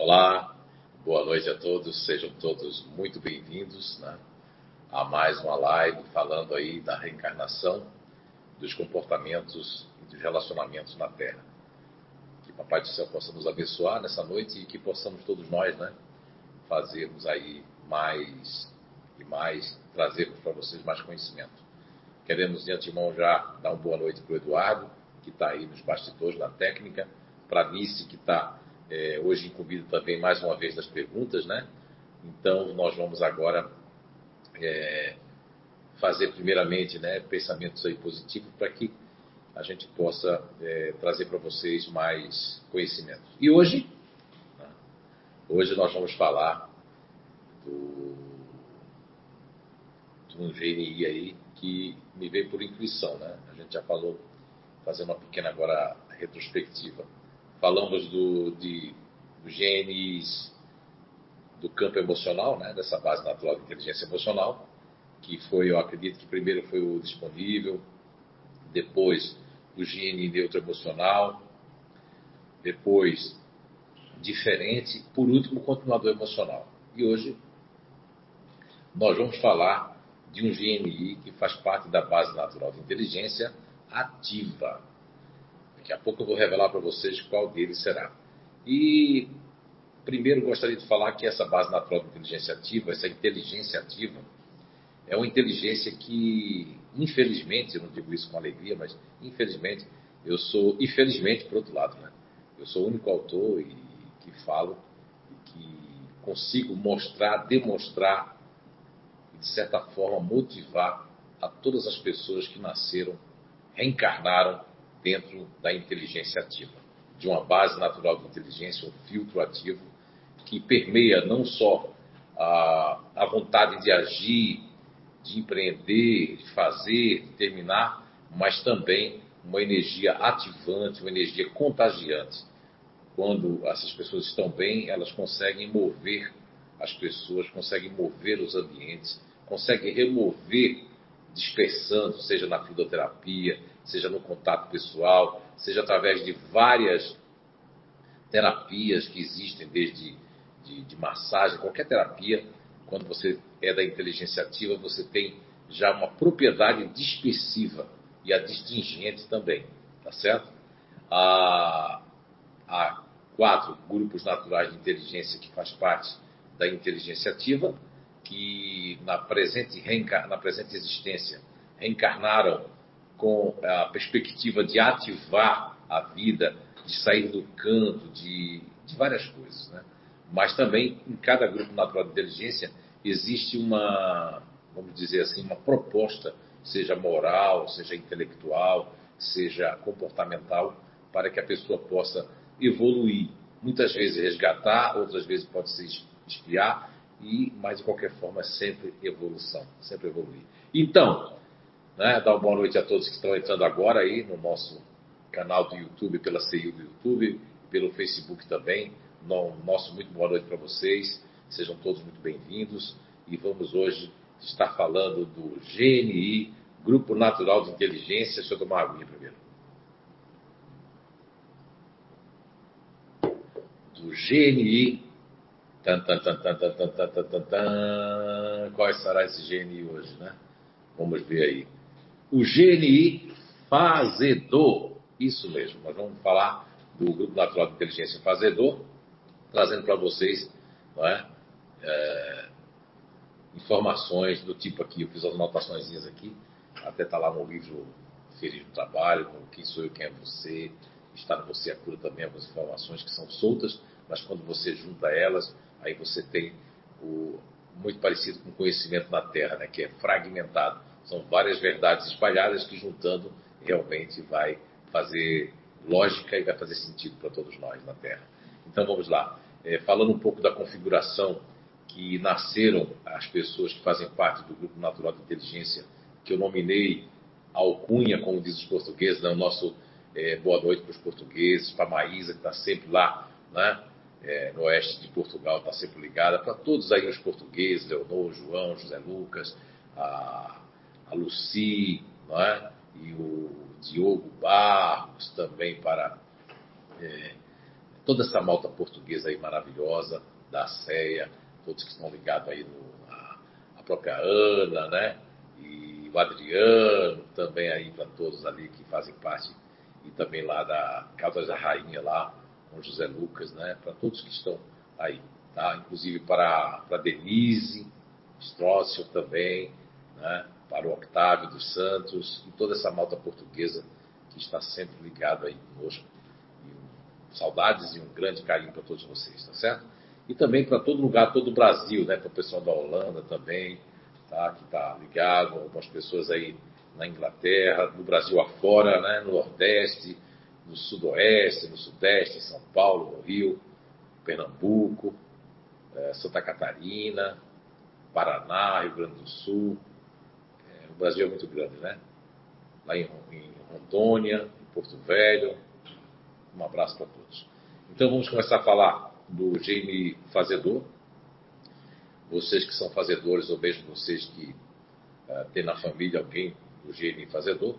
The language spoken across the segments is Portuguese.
Olá, boa noite a todos, sejam todos muito bem-vindos né, a mais uma live falando aí da reencarnação, dos comportamentos e dos relacionamentos na Terra. Que Papai do Céu possa nos abençoar nessa noite e que possamos todos nós né, fazermos aí mais e mais, trazermos para vocês mais conhecimento. Queremos de antemão já dar uma boa noite para o Eduardo, que está aí nos bastidores da técnica, para a Nice, que está é, hoje incumbido também mais uma vez das perguntas, né? Então nós vamos agora é, fazer primeiramente né, pensamentos aí positivos para que a gente possa é, trazer para vocês mais conhecimento. E hoje, né, hoje nós vamos falar do, de um GNI aí que me veio por intuição, né? A gente já falou, fazendo uma pequena agora retrospectiva Falamos do, de, do GNIs do campo emocional, né, dessa base natural de inteligência emocional, que foi, eu acredito que primeiro foi o disponível, depois o GNI neutro emocional, depois diferente, por último o continuador emocional. E hoje nós vamos falar de um GNI que faz parte da base natural de inteligência ativa. Daqui a pouco eu vou revelar para vocês qual deles será. E primeiro gostaria de falar que essa base natural de inteligência ativa, essa inteligência ativa, é uma inteligência que, infelizmente, eu não digo isso com alegria, mas infelizmente, eu sou, infelizmente, por outro lado, né? eu sou o único autor e, que falo e que consigo mostrar, demonstrar e, de certa forma, motivar a todas as pessoas que nasceram, reencarnaram dentro da inteligência ativa, de uma base natural de inteligência, um filtro ativo que permeia não só a, a vontade de agir, de empreender, de fazer, de terminar, mas também uma energia ativante, uma energia contagiante. Quando essas pessoas estão bem, elas conseguem mover as pessoas, conseguem mover os ambientes, conseguem remover dispersando, seja na fisioterapia, seja no contato pessoal, seja através de várias terapias que existem, desde de, de massagem, qualquer terapia, quando você é da inteligência ativa, você tem já uma propriedade dispersiva e adstringente também, tá certo? Há, há quatro grupos naturais de inteligência que faz parte da inteligência ativa, que na presente, na presente existência reencarnaram com a perspectiva de ativar a vida, de sair do canto, de, de várias coisas. Né? Mas também, em cada grupo natural de inteligência, existe uma, vamos dizer assim, uma proposta, seja moral, seja intelectual, seja comportamental, para que a pessoa possa evoluir. Muitas vezes resgatar, outras vezes pode se espiar, e, mas de qualquer forma, sempre evolução, sempre evoluir. Então, né? Dar uma boa noite a todos que estão entrando agora aí no nosso canal do YouTube, pela CIU do YouTube, pelo Facebook também. No, nosso muito boa noite para vocês. Sejam todos muito bem-vindos. E vamos hoje estar falando do GNI, Grupo Natural de Inteligência. Deixa eu tomar uma primeiro. Do GNI. Tan, tan, tan, tan, tan, tan, tan, tan, tan. Qual será esse GNI hoje, né? Vamos ver aí o GNI Fazedor. Isso mesmo, nós vamos falar do Grupo Natural de Inteligência Fazedor, trazendo para vocês é, é, informações do tipo aqui. Eu fiz as anotações aqui, até está lá no livro Feliz no Trabalho, Quem Sou Eu, Quem é Você, está no Você a Cura também, algumas informações que são soltas, mas quando você junta elas, aí você tem o muito parecido com conhecimento na Terra, né, que é fragmentado são várias verdades espalhadas que juntando realmente vai fazer lógica e vai fazer sentido para todos nós na Terra. Então vamos lá. É, falando um pouco da configuração que nasceram as pessoas que fazem parte do Grupo Natural de Inteligência, que eu nominei alcunha, como diz os portugueses, né? o nosso é, boa noite para os portugueses, para a Maísa, que está sempre lá né? É, no oeste de Portugal, está sempre ligada, para todos aí os portugueses, Leonor, João, José Lucas, a a Luci, é? e o Diogo Barros também para é, toda essa malta portuguesa aí maravilhosa, da CEA, todos que estão ligados aí no, a, a própria Ana, né? E o Adriano, também aí para todos ali que fazem parte, e também lá da Casa da Rainha lá, com José Lucas, né? Para todos que estão aí, tá? Inclusive para, para Denise, Strócio também, né? Para o Octávio dos Santos e toda essa malta portuguesa que está sempre ligado aí conosco. E, saudades e um grande carinho para todos vocês, tá certo? E também para todo lugar, todo o Brasil, né? Para o pessoal da Holanda também, tá? Que está ligado, algumas pessoas aí na Inglaterra, no Brasil afora, né? No Nordeste, no Sudoeste, no Sudeste, São Paulo, no Rio, Pernambuco, é, Santa Catarina, Paraná, Rio Grande do Sul. O Brasil é muito grande, né? Lá em, em Rondônia, em Porto Velho. Um abraço para todos. Então vamos começar a falar do GM Fazedor. Vocês que são fazedores, ou mesmo vocês que uh, têm na família alguém do GM Fazedor,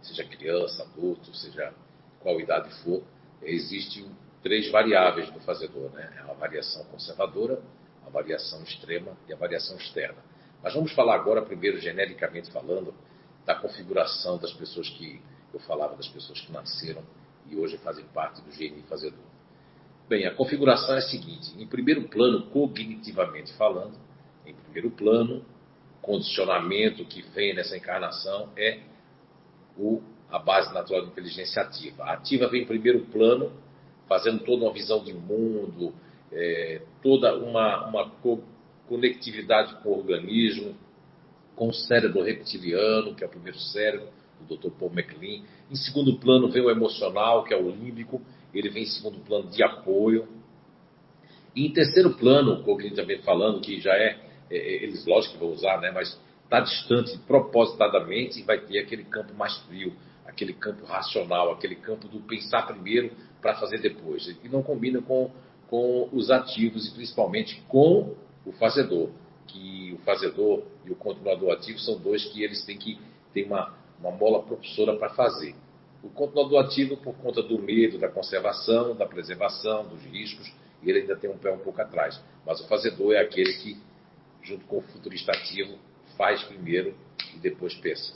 seja criança, adulto, seja qual idade for, existem três variáveis do fazedor, né? É a variação conservadora, a variação extrema e a variação externa. Mas vamos falar agora, primeiro, genericamente falando, da configuração das pessoas que eu falava, das pessoas que nasceram e hoje fazem parte do GNI fazedor. Bem, a configuração é a seguinte: em primeiro plano, cognitivamente falando, em primeiro plano, condicionamento que vem nessa encarnação é o, a base natural de inteligência ativa. A ativa vem em primeiro plano, fazendo toda uma visão de mundo, é, toda uma, uma conectividade com o organismo, com o cérebro reptiliano, que é o primeiro cérebro, do Dr. Paul MacLean. Em segundo plano vem o emocional, que é o límbico, ele vem em segundo plano de apoio. E em terceiro plano, cognitivamente falando, que já é, é, é eles lógico que vão usar, né, mas está distante propositadamente e vai ter aquele campo mais frio, aquele campo racional, aquele campo do pensar primeiro para fazer depois. E não combina com, com os ativos e principalmente com o fazedor, que o fazedor e o continuador ativo são dois que eles têm que ter uma, uma mola propulsora para fazer. O continuador ativo, por conta do medo, da conservação, da preservação, dos riscos, ele ainda tem um pé um pouco atrás. Mas o fazedor é aquele que, junto com o futurista ativo, faz primeiro e depois pensa.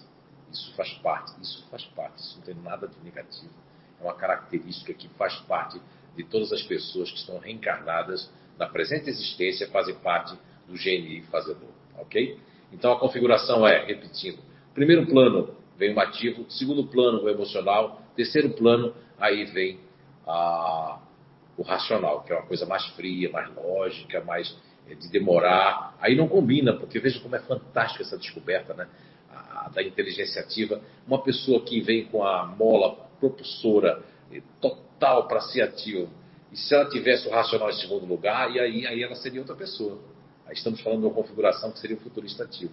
Isso faz parte, isso faz parte, isso não tem nada de negativo. É uma característica que faz parte de todas as pessoas que estão reencarnadas na presente existência, fazem parte do GNI fazedor, ok? Então a configuração é, repetindo, primeiro plano, vem o ativo, segundo plano o emocional, terceiro plano aí vem a, o racional, que é uma coisa mais fria, mais lógica, mais é, de demorar. Aí não combina, porque veja como é fantástica essa descoberta, né? A, da inteligência ativa. Uma pessoa que vem com a mola propulsora é, total para ser ativo, e se ela tivesse o racional em segundo lugar, e aí, aí ela seria outra pessoa. Aí estamos falando de uma configuração que seria o futurista ativo.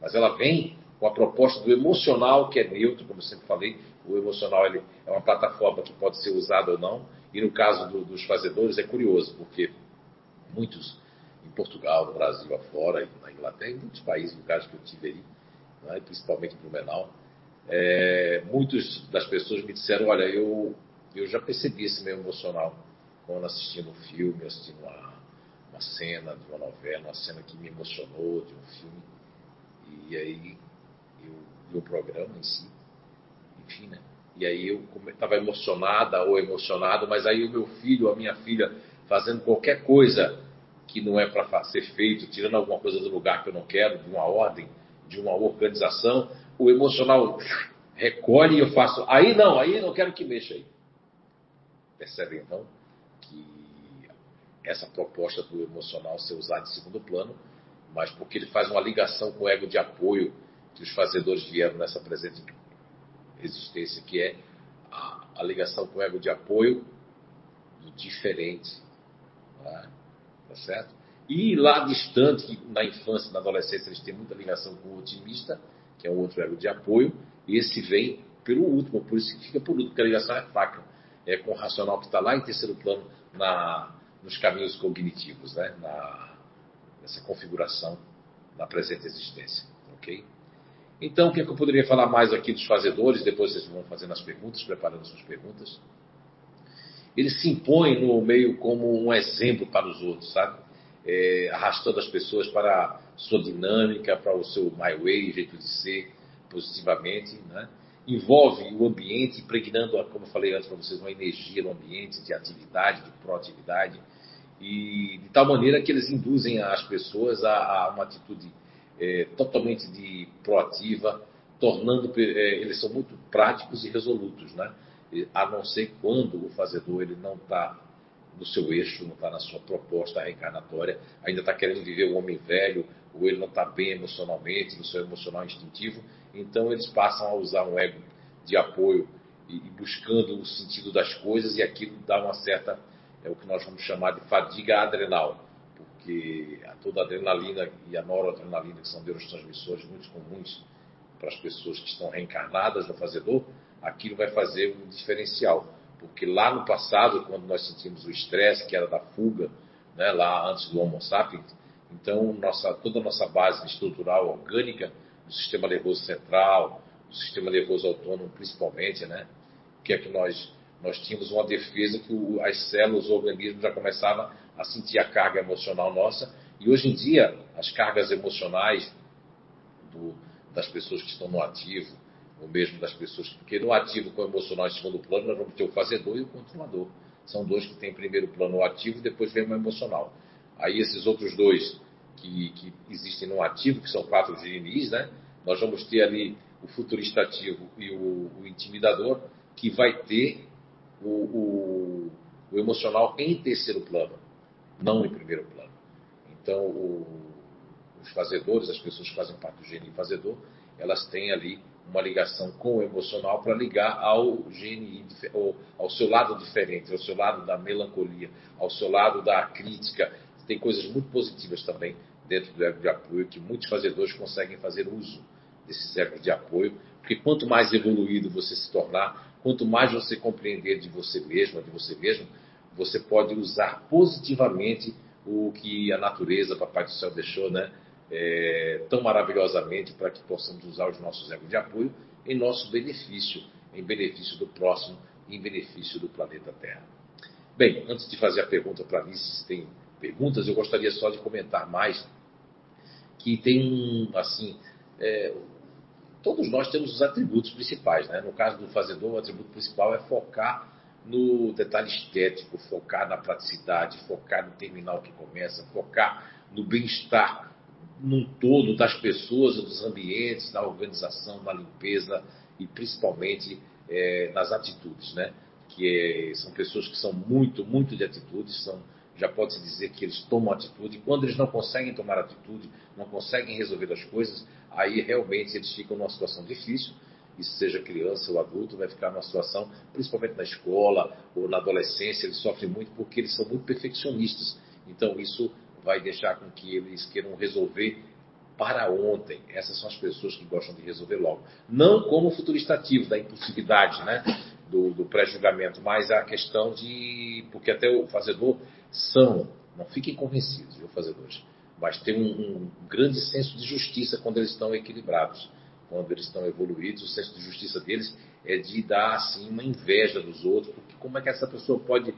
Mas ela vem com a proposta do emocional, que é neutro, como eu sempre falei. O emocional ele é uma plataforma que pode ser usada ou não. E no caso do, dos fazedores é curioso, porque muitos em Portugal, no Brasil afora, na Inglaterra, em muitos países, lugares que eu tive aí, né, principalmente no Blumenau, é, muitas das pessoas me disseram, olha, eu, eu já percebi esse meu emocional quando assistindo um filme, assistindo uma, uma cena de uma novela, uma cena que me emocionou de um filme. E aí e o programa em si. Enfim, né? E aí eu estava emocionada ou emocionado, mas aí o meu filho, a minha filha, fazendo qualquer coisa que não é para ser feito, tirando alguma coisa do lugar que eu não quero, de uma ordem, de uma organização, o emocional recolhe e eu faço. Aí não, aí eu não quero que mexa aí. Percebe então que essa proposta do emocional ser usada em segundo plano, mas porque ele faz uma ligação com o ego de apoio que os fazedores vieram nessa presente existência, que é a, a ligação com o ego de apoio do diferente. Tá? tá certo? E lá distante, na infância na adolescência, eles têm muita ligação com o otimista, que é um outro ego de apoio, e esse vem pelo último, por isso que fica por último, porque a ligação é fraca, é com o racional que está lá em terceiro plano na, nos caminhos cognitivos, né? na, nessa configuração na presente existência. ok? Então, o que, é que eu poderia falar mais aqui dos fazedores? Depois vocês vão fazendo as perguntas, preparando suas perguntas. ele se impõe no meio como um exemplo para os outros, sabe? É, arrastando as pessoas para a sua dinâmica, para o seu my way, jeito de ser, positivamente, né? Envolve o ambiente, impregnando, como eu falei antes para vocês, uma energia no ambiente de atividade, de proatividade, e de tal maneira que eles induzem as pessoas a, a uma atitude é, totalmente de proativa, tornando é, eles são muito práticos e resolutos, né? A não ser quando o fazedor ele não está no seu eixo, não está na sua proposta reencarnatória, ainda está querendo viver o homem velho, ou ele não está bem emocionalmente, no seu emocional instintivo, então eles passam a usar um ego de apoio e, e buscando o sentido das coisas, e aquilo dá uma certa, é o que nós vamos chamar de fadiga adrenal, porque toda a adrenalina e a noradrenalina, que são neurotransmissores muito comuns para as pessoas que estão reencarnadas no fazedor, aquilo vai fazer um diferencial. Porque lá no passado, quando nós sentimos o estresse, que era da fuga, né, lá antes do Homo sapiens, então nossa, toda a nossa base estrutural orgânica do sistema nervoso central, do sistema nervoso autônomo principalmente, né, que é que nós nós tínhamos uma defesa que o, as células, o organismo já começava a sentir a carga emocional nossa. E hoje em dia, as cargas emocionais do, das pessoas que estão no ativo, ou mesmo das pessoas. Porque no ativo com o emocional em segundo plano, nós vamos ter o fazedor e o controlador. São dois que têm primeiro plano o ativo e depois vem o emocional. Aí esses outros dois que, que existem no ativo, que são quatro GNIs, né? Nós vamos ter ali o futurista ativo e o, o intimidador, que vai ter o, o, o, emocional em terceiro plano, não em primeiro plano. Então, os fazedores, as pessoas que fazem parte do GNI fazedor, elas têm ali uma ligação com o emocional para ligar ao GNI, ao seu lado diferente, ao seu lado da melancolia, ao seu lado da crítica. Tem coisas muito positivas também dentro do ego de apoio que muitos fazedores conseguem fazer uso desses egos de apoio, porque quanto mais evoluído você se tornar, quanto mais você compreender de você mesmo, de você mesmo, você pode usar positivamente o que a natureza, Papai do Céu deixou, né? é, tão maravilhosamente para que possamos usar os nossos egos de apoio em nosso benefício, em benefício do próximo em benefício do planeta Terra. Bem, antes de fazer a pergunta para mim, se tem perguntas, eu gostaria só de comentar mais que tem um, assim, é, todos nós temos os atributos principais, né? No caso do fazedor, o atributo principal é focar no detalhe estético, focar na praticidade, focar no terminal que começa, focar no bem-estar num todo das pessoas, dos ambientes, na organização, na limpeza e principalmente é, nas atitudes, né? Que é, são pessoas que são muito, muito de atitudes, são, já pode-se dizer que eles tomam atitude. Quando eles não conseguem tomar atitude, não conseguem resolver as coisas, aí realmente eles ficam numa situação difícil. E seja criança ou adulto, vai ficar numa situação, principalmente na escola ou na adolescência, eles sofrem muito porque eles são muito perfeccionistas. Então isso vai deixar com que eles queiram resolver para ontem. Essas são as pessoas que gostam de resolver logo. Não como futurista ativo, da impulsividade, né? Do, do pré-julgamento, mas a questão de. Porque até o fazedor são, não fiquem convencidos, viu, fazedores, mas tem um, um grande senso de justiça quando eles estão equilibrados, quando eles estão evoluídos. O senso de justiça deles é de dar assim uma inveja dos outros, porque como é que essa pessoa pode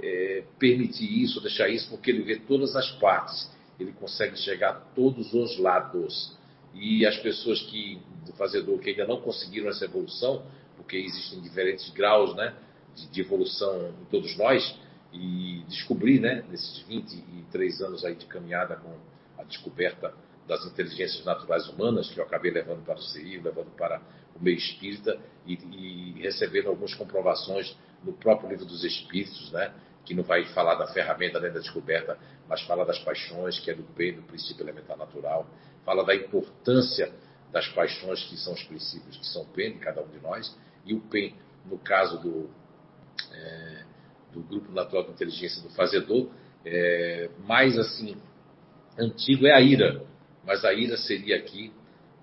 é, permitir isso, deixar isso, porque ele vê todas as partes, ele consegue chegar a todos os lados. E as pessoas que, do fazedor, que ainda não conseguiram essa evolução, porque existem diferentes graus né, de, de evolução em todos nós, e descobrir, né, nesses 23 anos aí de caminhada com a descoberta das inteligências naturais humanas, que eu acabei levando para o CI, levando para o meio espírita, e, e recebendo algumas comprovações no próprio livro dos Espíritos, né, que não vai falar da ferramenta nem da descoberta, mas fala das paixões, que é do bem, do princípio elementar natural, fala da importância das paixões, que são os princípios que são bem de cada um de nós, e o bem, no caso do, é, do grupo natural de inteligência do fazedor, é, mais assim, antigo é a ira, mas a ira seria aqui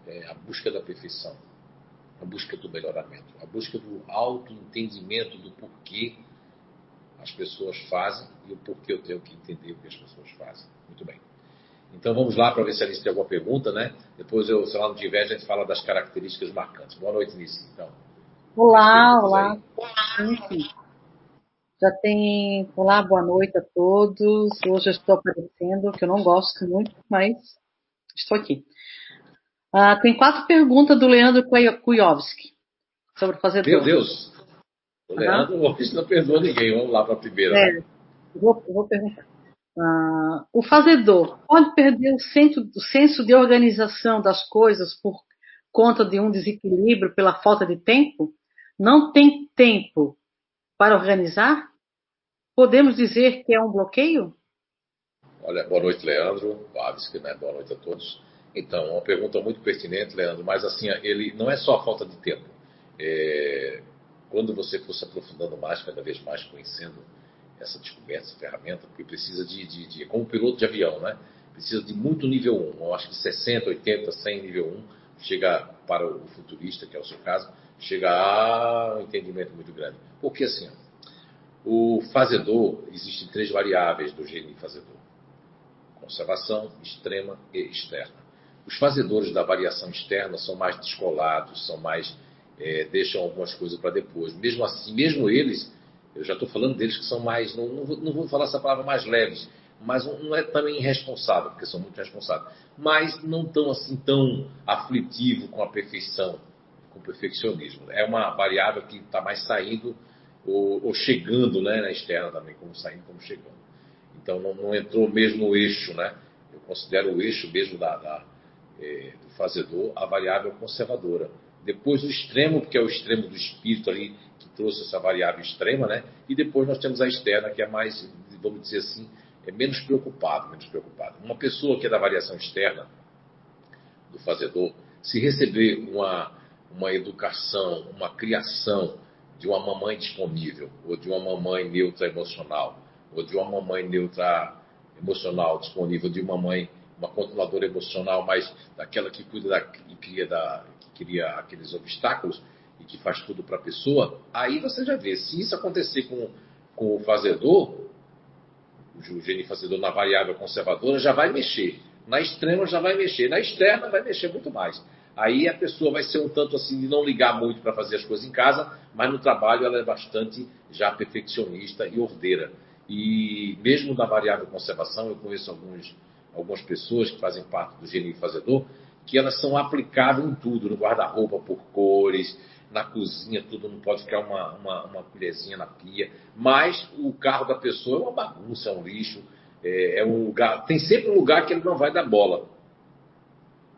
é, a busca da perfeição, a busca do melhoramento, a busca do autoentendimento do porquê as pessoas fazem e o porquê eu tenho que entender o que as pessoas fazem. Muito bem. Então vamos lá para ver se a Alice tem alguma pergunta, né? Depois, eu, se ela não tiver, a gente fala das características marcantes. Boa noite, Alice. Então, olá, olá. Já tem. Olá, boa noite a todos. Hoje eu estou aparecendo, que eu não gosto muito, mas estou aqui. Ah, tem quatro perguntas do Leandro Kujovski sobre fazer Meu Deus! O Leandro uhum. hoje não perdoa ninguém. Vamos lá para a primeira. É, vou, vou perguntar. Ah, o fazedor pode perder o senso, o senso de organização das coisas por conta de um desequilíbrio pela falta de tempo? Não tem tempo para organizar? Podemos dizer que é um bloqueio? Olha, boa noite, Leandro. Babsky, né? Boa noite a todos. Então, uma pergunta muito pertinente, Leandro, mas assim, ele não é só a falta de tempo. É, quando você for se aprofundando mais, cada vez mais conhecendo essa descoberta, essa ferramenta, porque precisa de, de, de como piloto de avião, né? Precisa de muito nível 1. Eu acho que 60, 80, 100 nível 1 chega para o futurista, que é o seu caso, chega a um entendimento muito grande. Porque assim, o fazedor, existem três variáveis do gene fazedor: conservação, extrema e externa. Os fazedores da variação externa são mais descolados, são mais é, deixam algumas coisas para depois. Mesmo assim, mesmo eles, eu já estou falando deles que são mais, não, não, vou, não vou falar essa palavra mais leves, mas não é também irresponsável, porque são muito responsáveis, mas não tão assim tão aflitivo com a perfeição, com perfeccionismo. É uma variável que está mais saindo ou, ou, chegando né, na externa também, como saindo, como chegando. Então não, não entrou mesmo no eixo, né? Eu considero o eixo mesmo da, da é, do fazedor a variável conservadora. Depois o extremo, porque é o extremo do espírito ali que trouxe essa variável extrema, né? E depois nós temos a externa, que é mais, vamos dizer assim, é menos preocupado, menos preocupado. Uma pessoa que é da variação externa do fazedor, se receber uma, uma educação, uma criação de uma mamãe disponível, ou de uma mamãe neutra emocional, ou de uma mamãe neutra emocional disponível, de uma mãe, uma controladora emocional, mas daquela que cuida da, e cria, da, que cria aqueles obstáculos e que faz tudo para a pessoa, aí você já vê, se isso acontecer com, com o fazedor, o gene fazedor na variável conservadora já vai mexer. Na extrema já vai mexer. Na externa vai mexer muito mais. Aí a pessoa vai ser um tanto assim de não ligar muito para fazer as coisas em casa, mas no trabalho ela é bastante já perfeccionista e ordeira. E mesmo na variável conservação, eu conheço alguns, algumas pessoas que fazem parte do gene fazedor, que elas são aplicáveis em tudo, no guarda-roupa por cores, na cozinha, tudo não pode ficar uma, uma, uma, colherzinha na pia. Mas o carro da pessoa é uma bagunça, é um lixo, é, é, um lugar. Tem sempre um lugar que ele não vai dar bola.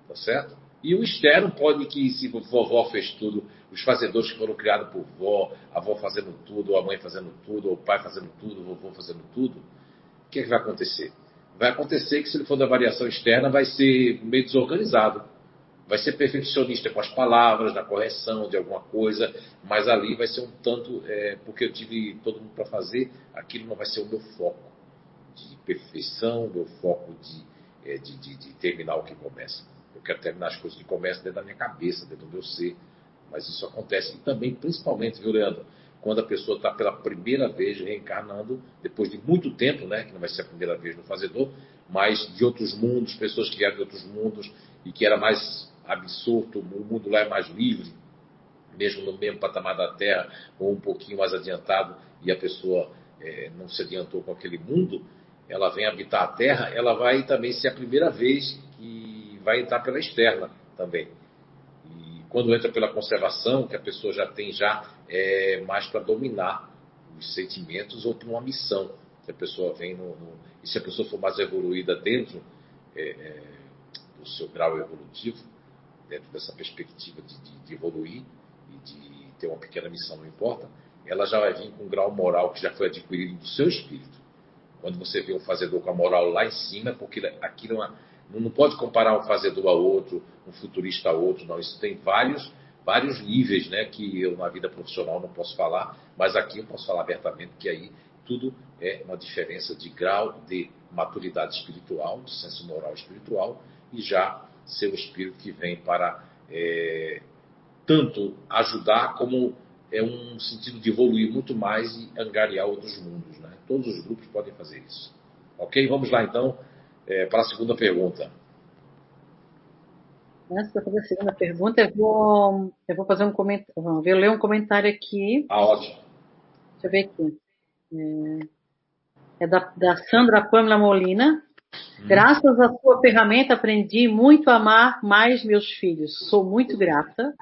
Tá certo? E o externo pode que, se vovó fez tudo, os fazedores que foram criados por vó, a avó fazendo tudo, ou a mãe fazendo tudo, ou o pai fazendo tudo, o vovô fazendo tudo, o que, é que vai acontecer? Vai acontecer que, se ele for da variação externa, vai ser meio desorganizado vai ser perfeccionista com as palavras, na correção de alguma coisa, mas ali vai ser um tanto, é, porque eu tive todo mundo para fazer, aquilo não vai ser o meu foco de perfeição, o meu foco de, é, de, de, de, terminar o que começa. Quero terminar as coisas que começam dentro da minha cabeça, dentro do meu ser, mas isso acontece. E também, principalmente, viu, Leandro? Quando a pessoa está pela primeira vez reencarnando, depois de muito tempo, né, que não vai ser a primeira vez no fazedor, mas de outros mundos, pessoas que vieram de outros mundos e que era mais absorto, o mundo lá é mais livre, mesmo no mesmo patamar da Terra, ou um pouquinho mais adiantado, e a pessoa é, não se adiantou com aquele mundo, ela vem habitar a Terra, ela vai também ser a primeira vez que vai entrar pela externa também. E quando entra pela conservação, que a pessoa já tem já é, mais para dominar os sentimentos ou para uma missão. Se a pessoa vem no, no, e se a pessoa for mais evoluída dentro é, é do seu grau evolutivo, dentro dessa perspectiva de, de, de, evoluir e de ter uma pequena missão, não importa, ela já vai vir com um grau moral que já foi adquirido do seu espírito. Quando você vê um fazedor com a moral lá em cima, porque aquilo é não pode comparar um fazedor a outro, um futurista a outro, não. Isso tem vários, vários níveis, né, que eu na vida profissional não posso falar, mas aqui eu posso falar abertamente que aí tudo é uma diferença de grau de maturidade espiritual, de senso moral espiritual e já ser o espírito que vem para é, tanto ajudar como é um sentido de evoluir muito mais e angariar outros mundos. Né? Todos os grupos podem fazer isso. Ok? Vamos lá então é, para a segunda pergunta. Antes de fazer a segunda pergunta, eu vou, eu vou fazer um comentário. Vou ler um comentário aqui. Ah, ótimo. Deixa eu ver aqui. É, é da, da Sandra Pamela Molina. Hum. Graças à sua ferramenta aprendi muito a amar mais meus filhos. Sou muito grata.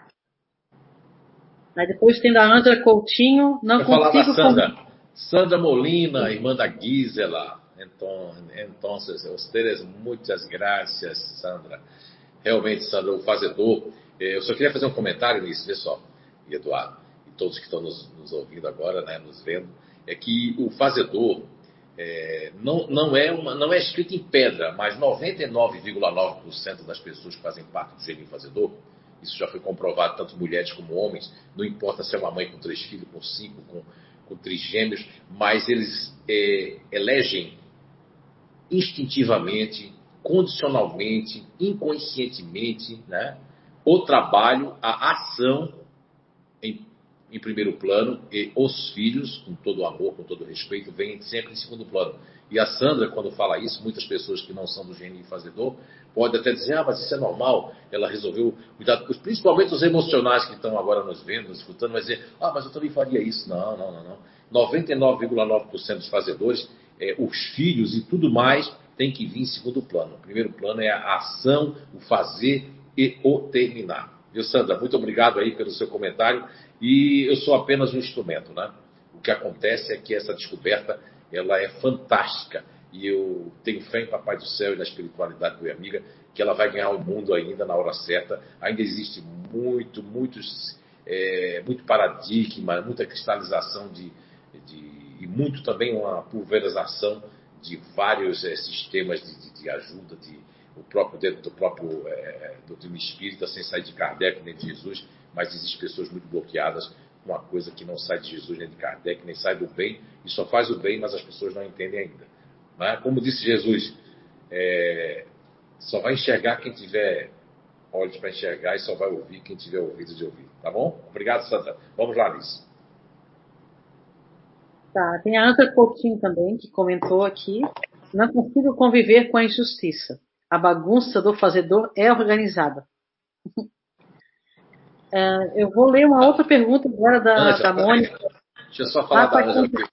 Aí depois tem da Ângela Coutinho. Não Vou consigo falar da Sandra. Sandra Molina, irmã da Gisela. Então, então, ustedes muitas graças, Sandra. Realmente, Sandra, o fazedor. Eh, eu só queria fazer um comentário nisso, só, Eduardo, e todos que estão nos, nos ouvindo agora, né, nos vendo, é que o fazedor é, não, não, é uma, não é escrito em pedra, mas 99,9% das pessoas que fazem parte do gênio fazedor, isso já foi comprovado, tanto mulheres como homens, não importa se é uma mãe com três filhos, com cinco, com, com três gêmeos, mas eles é, elegem instintivamente, condicionalmente, inconscientemente, né, o trabalho, a ação em, em, primeiro plano e os filhos, com todo o amor, com todo o respeito, vêm sempre em segundo plano. E a Sandra, quando fala isso, muitas pessoas que não são do gênio fazedor, podem até dizer, ah, mas isso é normal, ela resolveu cuidar, principalmente os emocionais que estão agora nos vendo, nos escutando, vai dizer, ah, mas eu também faria isso. Não, não, não, não. 99,9% dos fazedores é, os filhos e tudo mais tem que vir em segundo plano. O primeiro plano é a ação, o fazer e o terminar. Viu, Sandra? Muito obrigado aí pelo seu comentário. E eu sou apenas um instrumento, né? O que acontece é que essa descoberta ela é fantástica. E eu tenho fé em Papai do Céu e na espiritualidade, minha amiga, que ela vai ganhar o mundo ainda na hora certa. Ainda existe muito, muitos, é, muito paradigma, muita cristalização de, de e muito também uma pulverização de vários é, sistemas de, de, de, ajuda, de, o próprio dentro do próprio é, doutrina espírita, sem sair de Kardec nem de Jesus, mas existem pessoas muito bloqueadas com uma coisa que não sai de Jesus nem de Kardec, nem sai do bem, e só faz o bem, mas as pessoas não entendem ainda. Né? Como disse Jesus, é, só vai enxergar quem tiver olhos para enxergar e só vai ouvir quem tiver ouvidos de ouvir. Tá bom? Obrigado, Santa. Vamos lá, Liz. Tá, tem a Anta Coutinho também, que comentou aqui. Não consigo conviver com a injustiça. A bagunça do fazedor é organizada. é, eu vou ler uma outra pergunta agora da, Ângela, da Mônica. Deixa eu só falar ah, da Ângela.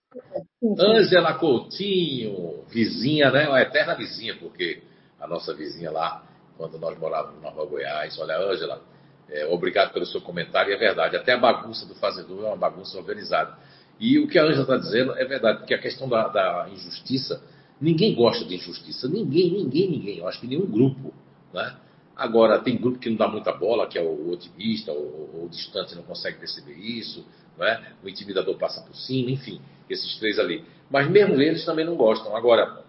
Ângela Coutinho, vizinha, né? Uma eterna vizinha, porque a nossa vizinha lá, quando nós morávamos em Nova Goiás, olha, Ângela, é, obrigado pelo seu comentário, e é verdade, até a bagunça do fazedor é uma bagunça organizada. E o que a Ângela está dizendo é verdade, porque a questão da, da, injustiça, ninguém gosta de injustiça, ninguém, ninguém, ninguém, eu acho que nenhum grupo. Né? Agora, tem grupo que não dá muita bola, que é o otimista, o, o distante não consegue perceber isso, né? o intimidador passa por cima, enfim, esses três ali. Mas mesmo eles também não gostam. Agora,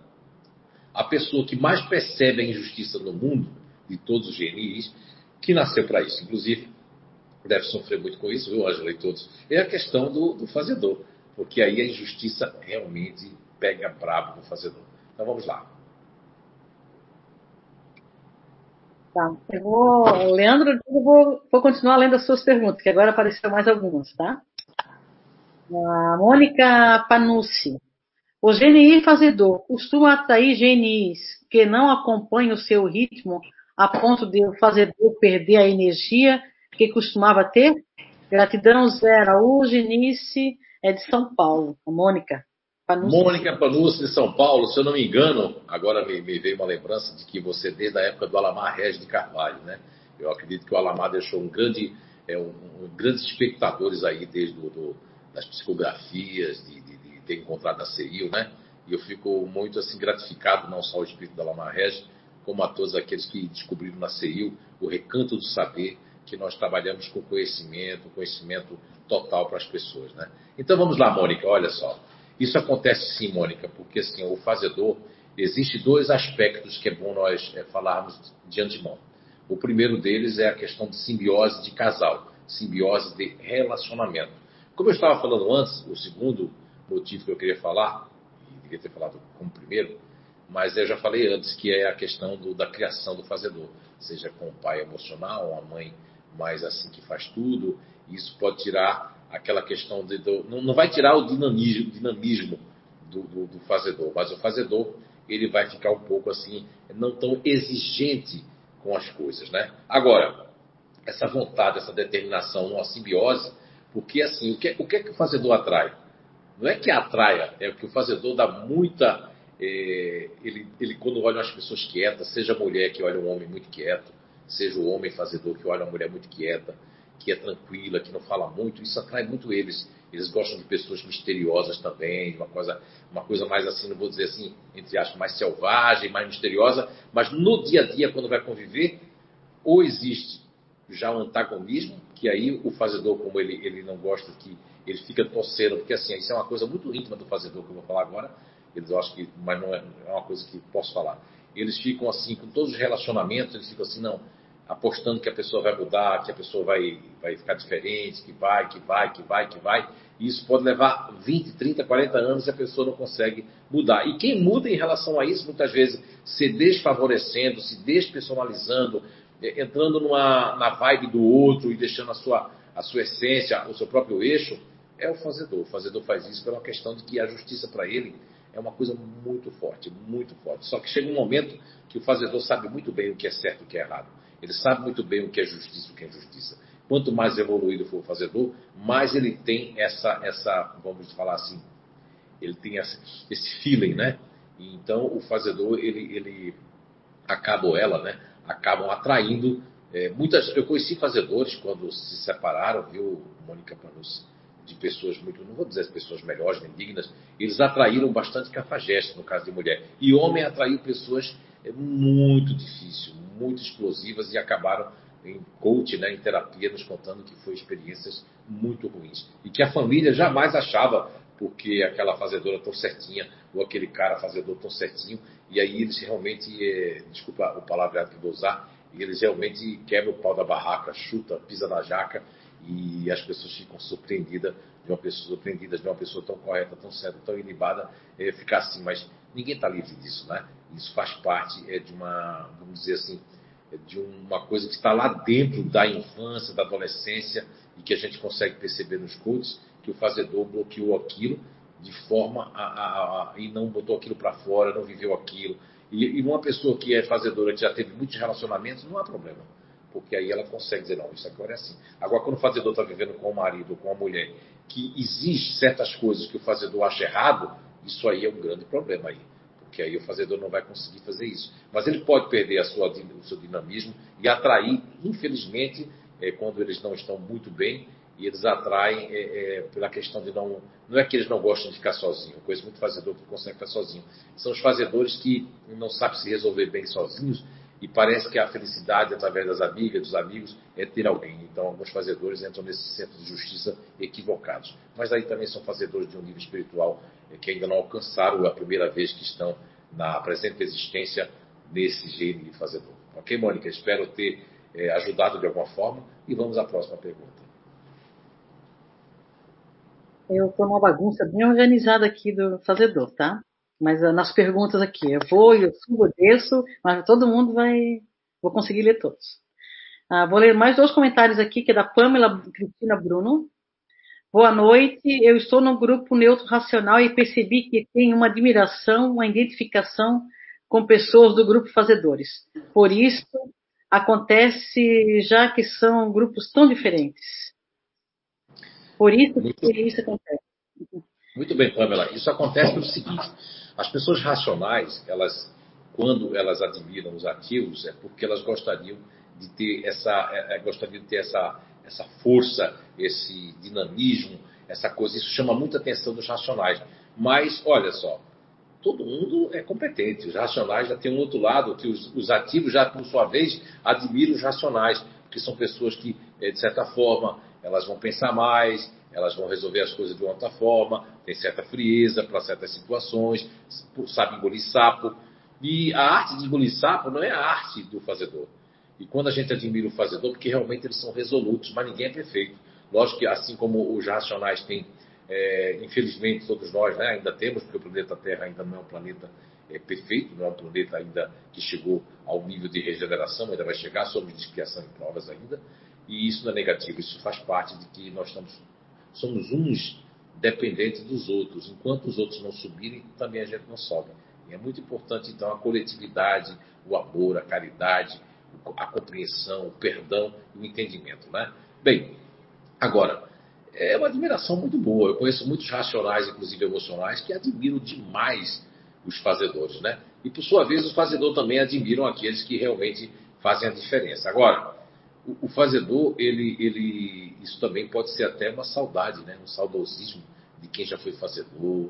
a pessoa que mais percebe a injustiça no mundo, de todos os genis, que nasceu para isso, inclusive deve sofrer muito com isso, viu, Ângela e todos, é a questão do, do fazedor. Porque aí a injustiça realmente pega brabo no fazedor. Então vamos lá. Tá. Eu vou, Leandro, eu vou, vou continuar lendo as suas perguntas, que agora apareceram mais algumas, tá? A Mônica Panucci. O GNI fazedor costuma atrair GNIs que não acompanham o seu ritmo a ponto de o fazedor perder a energia que costumava ter? Gratidão, Zé Araújo, Nice, é de São Paulo. Mônica. Panúcio. Mônica Panúcio de São Paulo, se eu não me engano, agora me, me, veio uma lembrança de que você, desde a época do Alamar Regis de Carvalho, né? Eu acredito que o Alamar deixou um grande, é, um, um, grandes espectadores aí desde do, do, das psicografias, de, de, de, ter encontrado a CEIU, né? E eu fico muito assim gratificado, não só o espírito Alamar Regis, como a todos aqueles que descobriram na CEIU o recanto do saber, que nós trabalhamos com conhecimento, conhecimento total para as pessoas. Né? Então vamos lá, Mônica, olha só. Isso acontece sim, Mônica, porque assim, o fazedor, existe dois aspectos que é bom nós é, falarmos de antemão. O primeiro deles é a questão de simbiose de casal, simbiose de relacionamento. Como eu estava falando antes, o segundo motivo que eu queria falar, e devia ter falado como primeiro, mas eu já falei antes que é a questão do, da criação do fazedor, seja com o pai emocional, a mãe mais assim que faz tudo. Isso pode tirar aquela questão de. Do, não, não, vai tirar o dinamismo, dinamismo do, do, do, fazedor, mas o fazedor ele vai ficar um pouco assim, não tão exigente com as coisas, né? Agora, essa vontade, essa determinação numa simbiose, porque assim, o que, o que é que o fazedor atrai? Não é que atraia, é que o fazedor dá muita. É, ele, ele, quando olha as pessoas quietas, seja mulher que olha um homem muito quieto, seja o homem fazedor que olha uma mulher muito quieta, que é tranquila, que não fala muito, isso atrai muito eles. Eles gostam de pessoas misteriosas também, uma coisa, uma coisa mais assim, não vou dizer assim, entre aspas, mais selvagem, mais misteriosa, mas no dia a dia, quando vai conviver, ou existe já um antagonismo, que aí o fazedor, como ele, ele não gosta que ele fica torcendo, porque assim, isso é uma coisa muito íntima do fazedor que eu vou falar agora, eles acho que, mas não é, é uma coisa que posso falar. Eles ficam assim, com todos os relacionamentos, eles ficam assim, não, apostando que a pessoa vai mudar, que a pessoa vai, vai ficar diferente, que vai, que vai, que vai, que vai. E isso pode levar 20, 30, 40 anos e a pessoa não consegue mudar. E quem muda em relação a isso, muitas vezes, se desfavorecendo, se despersonalizando, é, entrando numa, na vibe do outro e deixando a sua, a sua essência, o seu próprio eixo, é o fazedor. O fazedor faz isso pela questão de que a justiça para ele é uma coisa muito forte, muito forte. Só que chega um momento que o fazedor sabe muito bem o que é certo e o que é errado. Ele sabe muito bem o que é justiça e o que é injustiça. Quanto mais evoluído for o fazedor, mais ele tem essa, essa vamos falar assim, ele tem essa, esse feeling, né? E então o fazedor, ele, ele acaba, ou ela, né? Acabam atraindo é, muitas. Eu conheci fazedores quando se separaram, viu, Mônica Panus, de pessoas muito, não vou dizer pessoas melhores nem dignas, eles atraíram bastante cafajeste, no caso de mulher. E homem atraiu pessoas muito difícil, muito explosivas e acabaram em coach, né, em terapia, nos contando que foi experiências muito ruins. E que a família jamais achava porque aquela fazedora tão certinha, ou aquele cara fazedor tão certinho, e aí eles realmente, é, desculpa o palavreado que vou usar, eles realmente quebram o pau da barraca, chuta, pisa na jaca, e as pessoas ficam surpreendidas de uma pessoa, surpreendidas de uma pessoa tão correta, tão certa, tão ilibada, é, ficar assim, mas ninguém está livre disso, né? Isso faz parte é, de uma, vamos dizer assim, é de uma coisa que está lá dentro da infância, da adolescência, e que a gente consegue perceber nos cultos, que o fazedor bloqueou aquilo de forma a, a, a e não botou aquilo para fora, não viveu aquilo. E, e, uma pessoa que é fazedora, que já teve muitos relacionamentos, não há problema. Porque aí ela consegue dizer, não, isso agora é assim. Agora, quando o fazedor está vivendo com o marido ou com a mulher, que exige certas coisas que o fazedor acha errado, isso aí é um grande problema aí porque aí o fazedor não vai conseguir fazer isso. Mas ele pode perder a sua, o seu dinamismo e atrair, infelizmente, é, quando eles não estão muito bem, e eles atraem é, é, pela questão de não. Não é que eles não gostam de ficar sozinhos, conheço muito fazedor que consegue ficar sozinho. São os fazedores que não sabem se resolver bem sozinhos e parece que a felicidade através das amigas, dos amigos, é ter alguém. Então, alguns fazedores entram nesse centro de justiça equivocados. Mas aí também são fazedores de um nível espiritual é, que ainda não alcançaram a primeira vez que estão na presente existência nesse gênero de fazedor. Ok, Mônica? Espero ter é, ajudado de alguma forma e vamos à próxima pergunta. Eu estou uma bagunça bem organizada aqui do fazedor, tá? Mas uh, nas perguntas aqui, eu vou, eu subo, desço, mas todo mundo vai. Vou conseguir ler todos. Uh, vou ler mais dois comentários aqui, que é da Pamela Cristina Bruno. Boa noite. Eu estou no grupo Neutro Racional e percebi que tem uma admiração, uma identificação com pessoas do grupo Fazedores. Por isso, acontece já que são grupos tão diferentes. Por isso que isso acontece. Muito bem, Pamela. Isso acontece pelo seguinte: as pessoas racionais, elas, quando elas admiram os ativos, é porque elas gostariam de ter essa, é, é gostariam de ter essa essa força, esse dinamismo, essa coisa. Isso chama muita atenção dos racionais. Mas, olha só, todo mundo é competente. Os racionais já têm um outro lado, que os, os ativos já, por sua vez, admiram os racionais, porque são pessoas que, eh, de certa forma, elas vão pensar mais, elas vão resolver as coisas de outra forma, têm certa frieza para certas situações, sabem engolir sapo. E a arte de engolir sapo não é a arte do fazedor. E quando a gente admira o fazedor, porque realmente eles são resolutos, mas ninguém é perfeito. Lógico que assim como os racionais têm, é, infelizmente todos nós né, ainda temos, porque o planeta Terra ainda não é um planeta é, perfeito, não é um planeta ainda que chegou ao nível de regeneração, ainda vai chegar, somos de expiação e provas ainda. E isso não é negativo, isso faz parte de que nós estamos, somos uns dependentes dos outros. Enquanto os outros não subirem, também a gente não sobe. E é muito importante, então, a coletividade, o amor, a caridade, a compreensão, o perdão e o entendimento. Né? Bem, agora, é uma admiração muito boa. Eu conheço muitos racionais, inclusive emocionais, que admiram demais os fazedores, né? E por sua vez, os fazedores também admiram aqueles que realmente fazem a diferença. Agora, o, o fazedor, ele, ele, isso também pode ser até uma saudade, né? Um saudosismo de quem já foi fazedor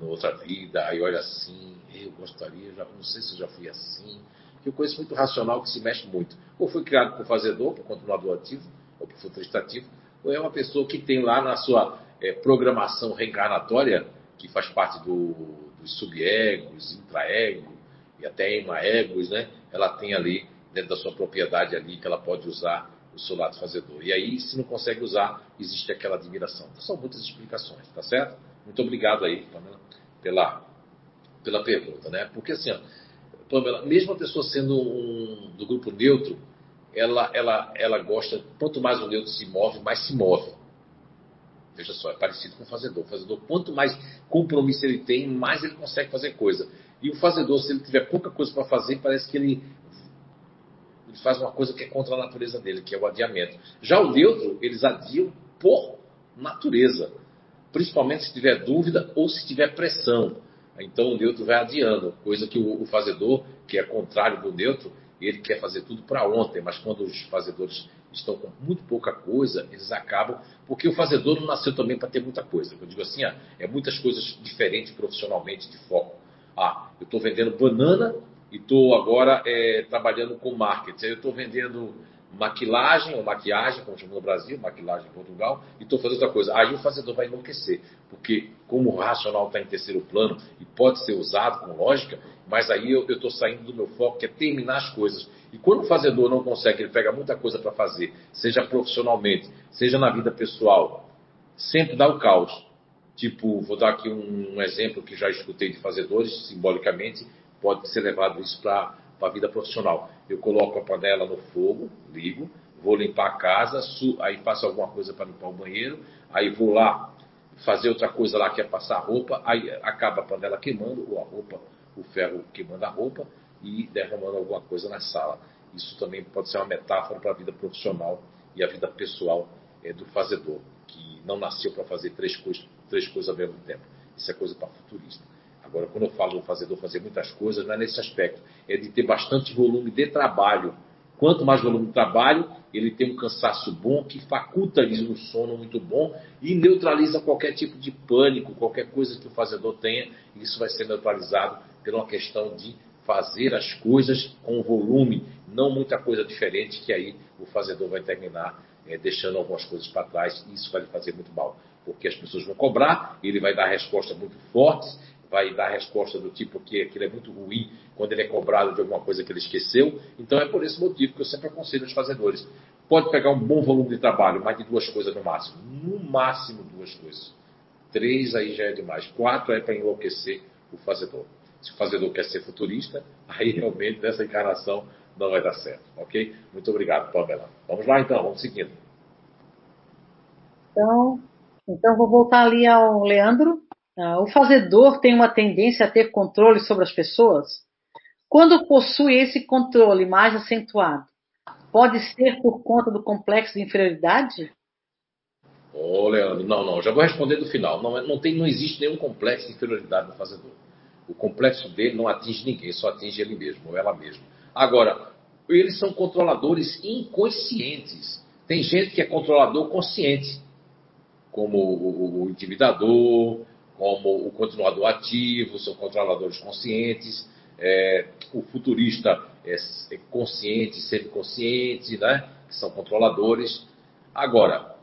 na outra vida. Aí olha assim, eu gostaria, já, não sei se eu já fui assim. Eu conheço muito racional que se mexe muito. Ou foi criado por fazedor, por continuador ativo, ou por futurista ativo, ou é uma pessoa que tem lá na sua é, programação reencarnatória, que faz parte do, dos subegos, intraego e até emaegos, né? Ela tem ali, dentro da sua propriedade ali, que ela pode usar o seu lado fazedor. E aí, se não consegue usar, existe aquela admiração. Então, são muitas explicações, tá certo? Muito obrigado aí, Pamela, pela, pela pergunta, né? Porque assim, ó, Pamela, mesmo a pessoa sendo um, do grupo neutro, ela, ela, ela gosta, quanto mais o neutro se move, mais se move. Veja só, é parecido com o fazedor. O fazedor, quanto mais compromisso ele tem, mais ele consegue fazer coisa. E o fazedor, se ele tiver pouca coisa para fazer, parece que ele, faz uma coisa que é contra a natureza dele, que é o adiamento. Já o neutro, eles adiam por natureza. Principalmente se tiver dúvida ou se tiver pressão. Então o neutro vai adiando, coisa que o, o fazedor, que é contrário do neutro, ele quer fazer tudo para ontem, mas quando os fazedores estão com muito pouca coisa, eles acabam. Porque o fazedor não nasceu também para ter muita coisa. Eu digo assim, ah, é muitas coisas diferentes profissionalmente de foco. Ah, eu estou vendendo banana e estou agora é, trabalhando com marketing. Eu estou vendendo maquilagem ou maquiagem, como chama no Brasil, maquilagem em Portugal, e estou fazendo outra coisa. Aí o fazedor vai enlouquecer, porque como o racional está em terceiro plano e pode ser usado com lógica, mas aí eu estou saindo do meu foco, que é terminar as coisas. E quando o fazedor não consegue, ele pega muita coisa para fazer, seja profissionalmente, seja na vida pessoal, sempre dá o caos. Tipo, vou dar aqui um, exemplo que já escutei de fazedores, simbolicamente, pode ser levado isso para a vida profissional. Eu coloco a panela no fogo, ligo, vou limpar a casa, aí faço alguma coisa para limpar o banheiro, aí vou lá fazer outra coisa lá que é passar roupa, aí acaba a panela queimando, ou a roupa o ferro queimando a roupa e derramando alguma coisa na sala. Isso também pode ser uma metáfora para a vida profissional e a vida pessoal é, do fazedor, que não nasceu para fazer três três coisas ao mesmo tempo. Isso é coisa para futurista. Agora, quando eu falo do fazedor fazer muitas coisas, não é nesse aspecto. É de ter bastante volume de trabalho. Quanto mais volume de trabalho, ele tem um cansaço bom que faculta lhe um sono muito bom e neutraliza qualquer tipo de pânico, qualquer coisa que o fazedor tenha. Isso vai ser neutralizado por uma questão de fazer as coisas com volume, não muita coisa diferente, que aí o fazedor vai terminar é, deixando algumas coisas para trás e isso vai lhe fazer muito mal, porque as pessoas vão cobrar, ele vai dar respostas muito fortes, vai dar resposta do tipo que aquilo é muito ruim quando ele é cobrado de alguma coisa que ele esqueceu. Então é por esse motivo que eu sempre aconselho os fazedores. Pode pegar um bom volume de trabalho, mais de duas coisas no máximo. No máximo duas coisas. Três aí já é demais. Quatro é para enlouquecer o fazedor. Se o fazedor quer ser futurista, aí realmente nessa encarnação não vai dar certo, ok? Muito obrigado, Pamela. Vamos lá então, vamos seguindo. Então, então vou voltar ali ao Leandro. Uh, o fazedor tem uma tendência a ter controle sobre as pessoas? Quando possui esse controle mais acentuado, pode ser por conta do complexo de inferioridade? Ô, oh, Leandro, não, não, já vou responder do final. Não, não, tem, não existe nenhum complexo de inferioridade no fazedor. O complexo dele não atinge ninguém, só atinge ele mesmo, ou ela mesma. Agora, eles são controladores inconscientes. Tem gente que é controlador consciente, como o, o intimidador, como o continuador ativo, são controladores conscientes. É, o futurista é, é consciente, semiconsciente, né? que são controladores. Agora,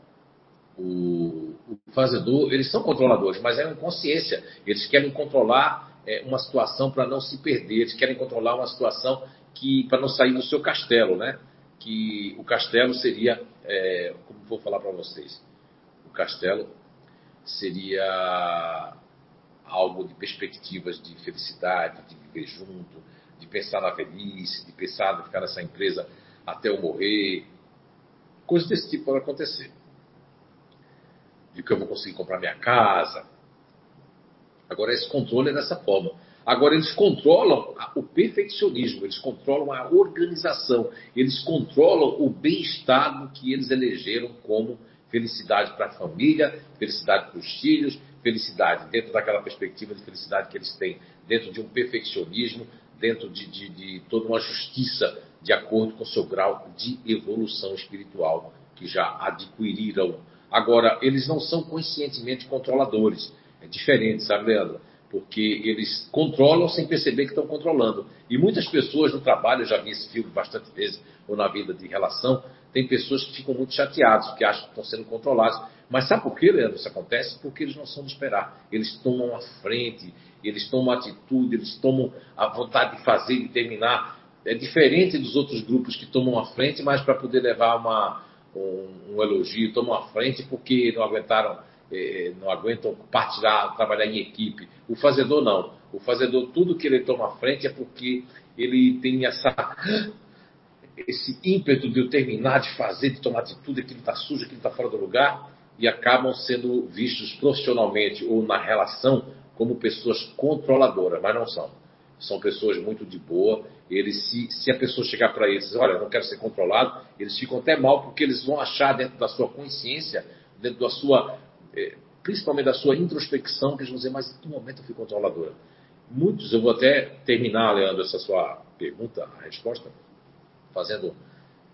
o, o fazedor, eles são controladores, mas é uma consciência. Eles querem controlar é, uma situação para não se perder, eles querem controlar uma situação que para não sair do seu castelo, né? Que o castelo seria, é, como vou falar para vocês, o castelo seria algo de perspectivas de felicidade, de viver junto, de pensar na velhice, de pensar em ficar nessa empresa até eu morrer. Coisas desse tipo podem acontecer. De que eu vou conseguir comprar minha casa, Agora, esse controle é dessa forma. Agora, eles controlam o perfeccionismo, eles controlam a organização, eles controlam o bem-estar que eles elegeram como felicidade para a família, felicidade para os filhos, felicidade dentro daquela perspectiva de felicidade que eles têm, dentro de um perfeccionismo, dentro de, de, de toda uma justiça de acordo com o seu grau de evolução espiritual que já adquiriram. Agora, eles não são conscientemente controladores. É diferente, sabe, Leandro? Porque eles controlam sem perceber que estão controlando. E muitas pessoas no trabalho, eu já vi esse filme bastante vezes, ou na vida de relação, tem pessoas que ficam muito chateados, que acham que estão sendo controlados. Mas sabe por que, Leandro, isso acontece? Porque eles não são de esperar. Eles tomam a frente, eles tomam atitude, eles tomam a vontade de fazer, de terminar. É diferente dos outros grupos que tomam a frente, mas para poder levar uma, um, um, elogio, tomam a frente porque não aguentaram, eh, não aguentam partilhar, trabalhar em equipe. O fazedor não. O fazedor, tudo que ele toma a frente é porque ele tem essa esse ímpeto de terminar, de fazer, de tomar atitude, aquilo está sujo, aquilo está fora do lugar, e acabam sendo vistos profissionalmente ou na relação como pessoas controladoras, mas não são. São pessoas muito de boa. Eles, se, se a pessoa chegar para eles olha, não quero ser controlado, eles ficam até mal porque eles vão achar dentro da sua consciência, dentro da sua, principalmente da sua introspecção, que eles vão dizer, mas em que momento eu fui controladora? Muitos, eu vou até terminar, Leandro, essa sua pergunta, a resposta, fazendo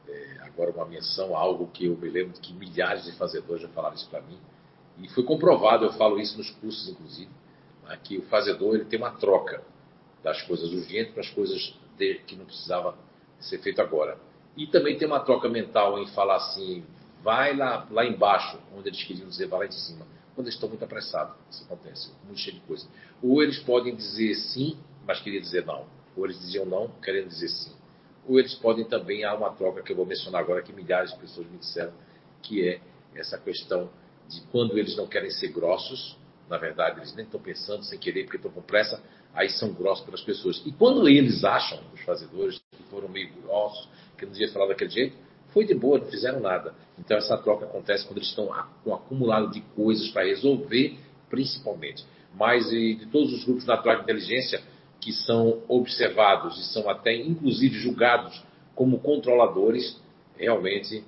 é, agora uma menção a algo que eu me lembro que milhares de fazedores já falaram isso para mim. E foi comprovado, eu falo isso nos cursos, inclusive, né, que o fazedor ele tem uma troca das coisas urgentes para as coisas de, que não precisava ser feito agora. E também tem uma troca mental em falar assim, vai lá, lá embaixo, onde eles queriam dizer, vai lá em cima. Quando eles estão muito apressados, isso acontece, muito cheio de coisa. Ou eles podem dizer sim, mas queriam dizer não. Ou eles diziam não, querendo dizer sim ou eles podem também, há uma troca que eu vou mencionar agora, que milhares de pessoas me disseram, que é essa questão de quando eles não querem ser grossos, na verdade eles nem estão pensando sem querer porque estão com pressa, aí são grossos pelas pessoas. E quando eles acham, os fazedores, que foram meio grossos, que não devia falar daquele jeito, foi de boa, não fizeram nada. Então essa troca acontece quando eles estão com um acumulado de coisas para resolver, principalmente. Mas de todos os grupos naturais de inteligência, que são observados e são até inclusive julgados como controladores, realmente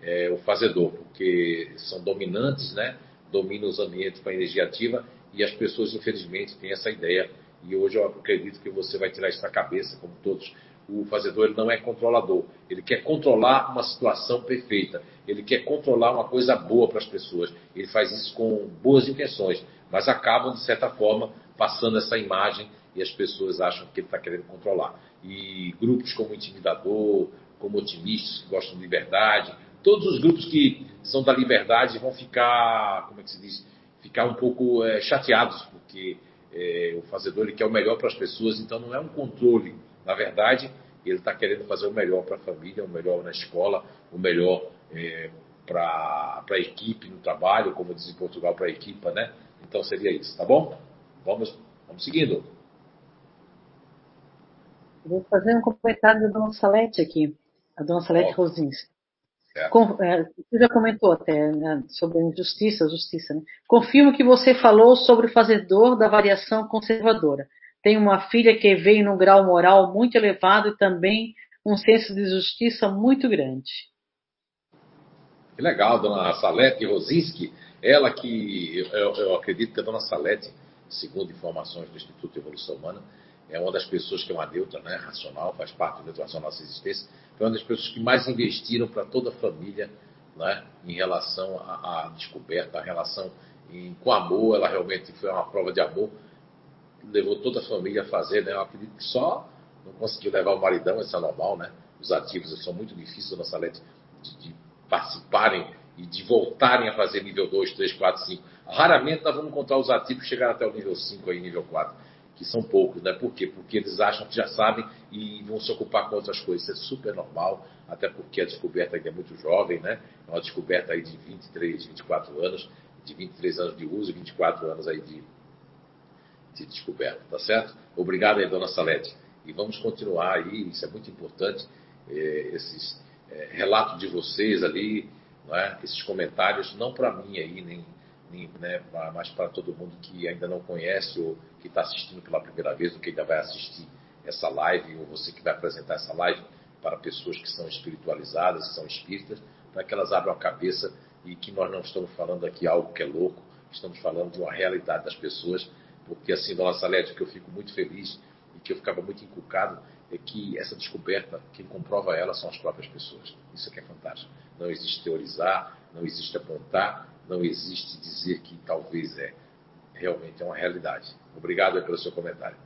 é o fazedor, porque são dominantes, né? dominam os ambientes com a energia ativa e as pessoas, infelizmente, têm essa ideia. E hoje eu acredito que você vai tirar isso da cabeça, como todos. O fazedor ele não é controlador, ele quer controlar uma situação perfeita, ele quer controlar uma coisa boa para as pessoas. Ele faz isso com boas intenções, mas acabam, de certa forma, passando essa imagem e as pessoas acham que ele está querendo controlar. E grupos como Intimidador, como Otimistas, que gostam de liberdade, todos os grupos que são da liberdade vão ficar, como é que se diz, ficar um pouco é, chateados, porque é, o fazedor ele quer o melhor para as pessoas, então não é um controle. Na verdade, ele está querendo fazer o melhor para a família, o melhor na escola, o melhor é, para a equipe no trabalho, como diz em Portugal, para a equipa, né? Então seria isso, tá bom? Vamos, vamos seguindo. Vou fazer um comentário da dona Salete aqui, a dona Salete oh. Rosins. É. você já comentou até né, sobre a injustiça, justiça. Né? Confirmo que você falou sobre o fazedor da variação conservadora. Tenho uma filha que veio num grau moral muito elevado e também um senso de justiça muito grande. Que legal, dona Salete Rosinski. Ela que, eu, eu acredito que a dona Salete, segundo informações do Instituto de Evolução Humana, é uma das pessoas que é uma neutra, né, racional, faz parte do da nossa existência, foi uma das pessoas que mais investiram para toda a família né, em relação à, à descoberta, a relação em, com amor, ela realmente foi uma prova de amor, levou toda a família a fazer, né, eu acredito que só não conseguiu levar o maridão, isso é normal, né, os ativos são muito difíceis, nossa Salete, de, de participarem e de voltarem a fazer nível 2, 3, 4, 5. Raramente nós vamos encontrar os ativos que chegaram até o nível 5 aí, nível 4 que são poucos, né? Por quê? Porque eles acham que já sabem e vão se ocupar com outras coisas. Isso é super normal, até porque a descoberta ainda é muito jovem, né? É uma descoberta aí de 23, 24 anos, de 23 anos de uso e 24 anos aí de, de descoberta, tá certo? Obrigado aí, dona Salete. E vamos continuar aí, isso é muito importante, é, esses é, relatos de vocês ali, é? esses comentários, não para mim aí, nem né, mas para todo mundo que ainda não conhece ou que está assistindo pela primeira vez, ou que ainda vai assistir essa live, ou você que vai apresentar essa live para pessoas que são espiritualizadas, que são espíritas, para que elas abram a cabeça e que nós não estamos falando aqui algo que é louco, estamos falando de uma realidade das pessoas, porque assim, Dona Salete, que eu fico muito feliz e que eu ficava muito inculcado é que essa descoberta, quem comprova ela são as próprias pessoas. Isso é que é fantástico. Não existe teorizar, não existe apontar, não existe dizer que talvez é. Realmente é uma realidade. Obrigado pelo seu comentário.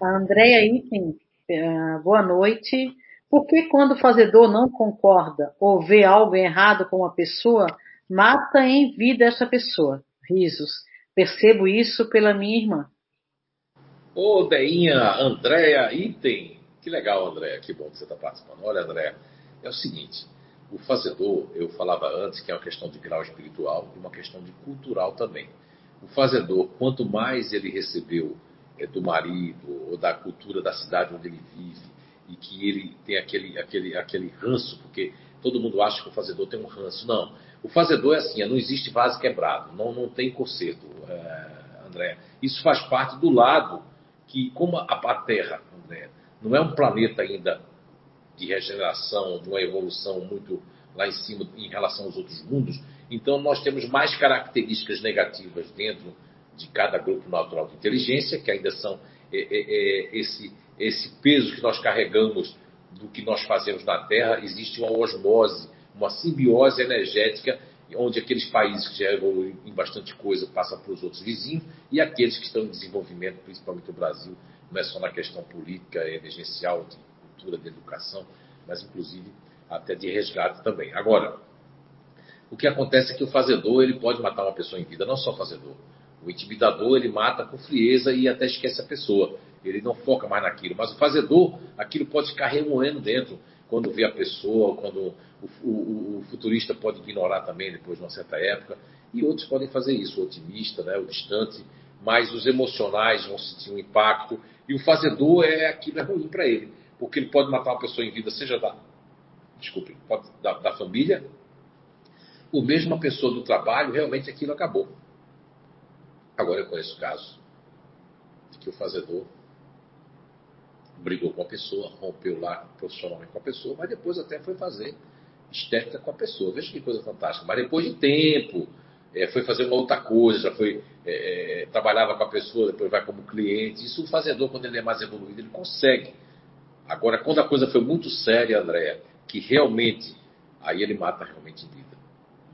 A Andréia Item, eh, boa noite. Por que quando o fazedor não concorda ou vê algo errado com uma pessoa, mata em vida essa pessoa? Risos. Percebo isso pela minha irmã. Ô, Deinha, Andréia Item. Que legal, Andréia. Que bom que você está participando. Olha, Andréia, é o seguinte. O fazedor, eu falava antes que é uma questão de grau espiritual e uma questão de cultural também. O fazedor, quanto mais ele recebeu é, do marido ou da cultura da cidade onde ele vive e que ele tem aquele, aquele, aquele ranço, porque todo mundo acha que o fazedor tem um ranço. Não. O fazedor é assim, não existe vaso quebrado, não, não tem conserto, é, André. Isso faz parte do lado que, como a, a Terra, André, não é um planeta ainda de regeneração, de uma evolução muito lá em cima em relação aos outros mundos, então nós temos mais características negativas dentro de cada grupo natural de inteligência, que ainda são é, é, é, esse, esse peso que nós carregamos do que nós fazemos na Terra, existe uma osmose, uma simbiose energética, onde aqueles países que já evoluem em bastante coisa passam para os outros vizinhos, e aqueles que estão em desenvolvimento, principalmente o Brasil, não é só na questão política, emergencial, de cultura, de educação, mas inclusive até de resgate também. Agora, o que acontece é que o fazedor ele pode matar uma pessoa em vida, não só o fazedor. O intimidador ele mata com frieza e até esquece a pessoa. Ele não foca mais naquilo. Mas o fazedor, aquilo pode ficar remoendo dentro quando vê a pessoa, quando o, o, o, futurista pode ignorar também depois de uma certa época. E outros podem fazer isso, o otimista, né, o distante, mas os emocionais vão sentir um impacto. E o fazedor é aquilo é ruim para ele, porque ele pode matar uma pessoa em vida, seja da, desculpe, da, da família, ou mesmo uma pessoa do trabalho, realmente aquilo acabou. Agora eu conheço casos de que o fazedor brigou com a pessoa, rompeu lá profissionalmente com a pessoa, mas depois até foi fazer estética com a pessoa. Veja que coisa fantástica. Mas depois de tempo, é, foi fazer uma outra coisa, já foi é, trabalhava com a pessoa, depois vai como cliente. Isso o fazedor, quando ele é mais evoluído, ele consegue. Agora, quando a coisa foi muito séria, André, que realmente, aí ele mata realmente vida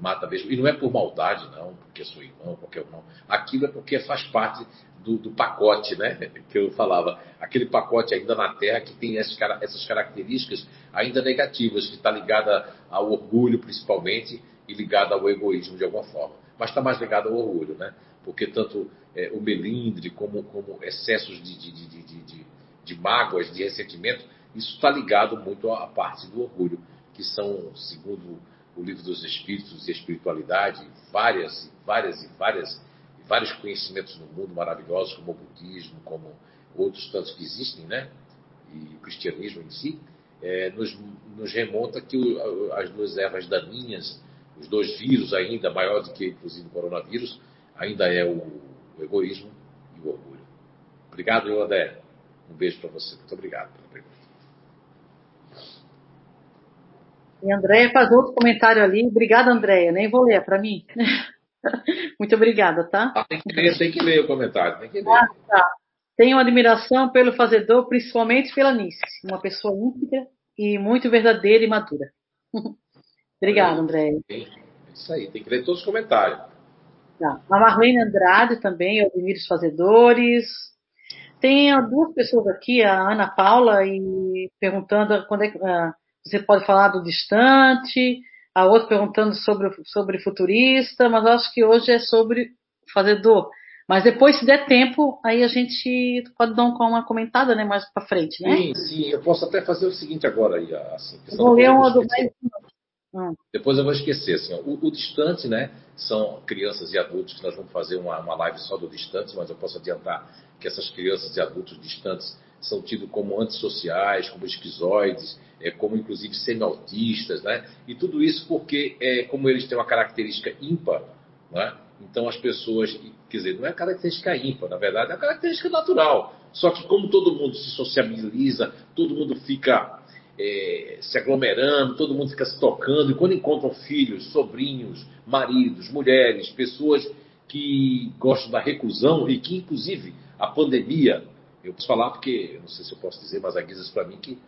mata mesmo. E não é por maldade, não, porque sou irmão, qualquer não. Aquilo é porque faz parte do, do, pacote, né? Que eu falava. Aquele pacote ainda na Terra que tem essas, essas características ainda negativas, que está ligada ao orgulho, principalmente, e ligada ao egoísmo de alguma forma. Mas está mais ligado ao orgulho, né? Porque tanto é, o melindre como, como excessos de, de, de, de, de mágoas, de ressentimento, isso está ligado muito à parte do orgulho, que são, segundo o livro dos Espíritos e a espiritualidade, várias, várias e várias, vários conhecimentos no mundo maravilhosos, como o budismo, como outros tantos que existem, né? E o cristianismo em si, é, nos, nos, remonta que o, as duas ervas daninhas, os dois vírus ainda, maior do que inclusive o coronavírus, ainda é o, o egoísmo e o orgulho. Obrigado, André. Um beijo para você. Muito obrigado pela pergunta. E a Andréia faz outro comentário ali. Obrigada, Andréia. Nem vou ler, é para mim. Muito obrigada, tá? Ah, tem, que ler, tem que ler o comentário. Tem que ler. Ah, tá. Tenho admiração pelo fazedor, principalmente pela Nice. Uma pessoa íntegra e muito verdadeira e madura. Obrigada, Andréia. É isso aí, tem que ler todos os comentários. Tá. A Marlene Andrade também, eu admiro os fazedores. Tem duas pessoas aqui, a Ana Paula, e perguntando quando é que. Uh, você pode falar do distante, a outra perguntando sobre, sobre futurista, mas eu acho que hoje é sobre fazedor. Mas depois, se der tempo, aí a gente pode dar uma comentada né, mais para frente, né? Sim, sim. Eu posso até fazer o seguinte agora. Aí, assim, vou ler uma do mais... Hum. Depois eu vou esquecer. Assim, ó, o, o, distante, né? São crianças e adultos que nós vamos fazer uma, uma live só do distante, mas eu posso adiantar que essas crianças e adultos distantes são tidos como antissociais, como esquizoides, é, como inclusive semi-autistas, né? E tudo isso porque, é, como eles têm uma característica ímpar, né? então as pessoas, quer dizer, não é característica ímpar, na verdade, é uma característica natural. Só que como todo mundo se sociabiliza, todo mundo fica é, se aglomerando, todo mundo fica se tocando, e quando encontram filhos, sobrinhos, maridos, mulheres, pessoas que gostam da reclusão e que, inclusive, a pandemia, eu posso falar porque, não sei se eu posso dizer, mas a Guizas para mim que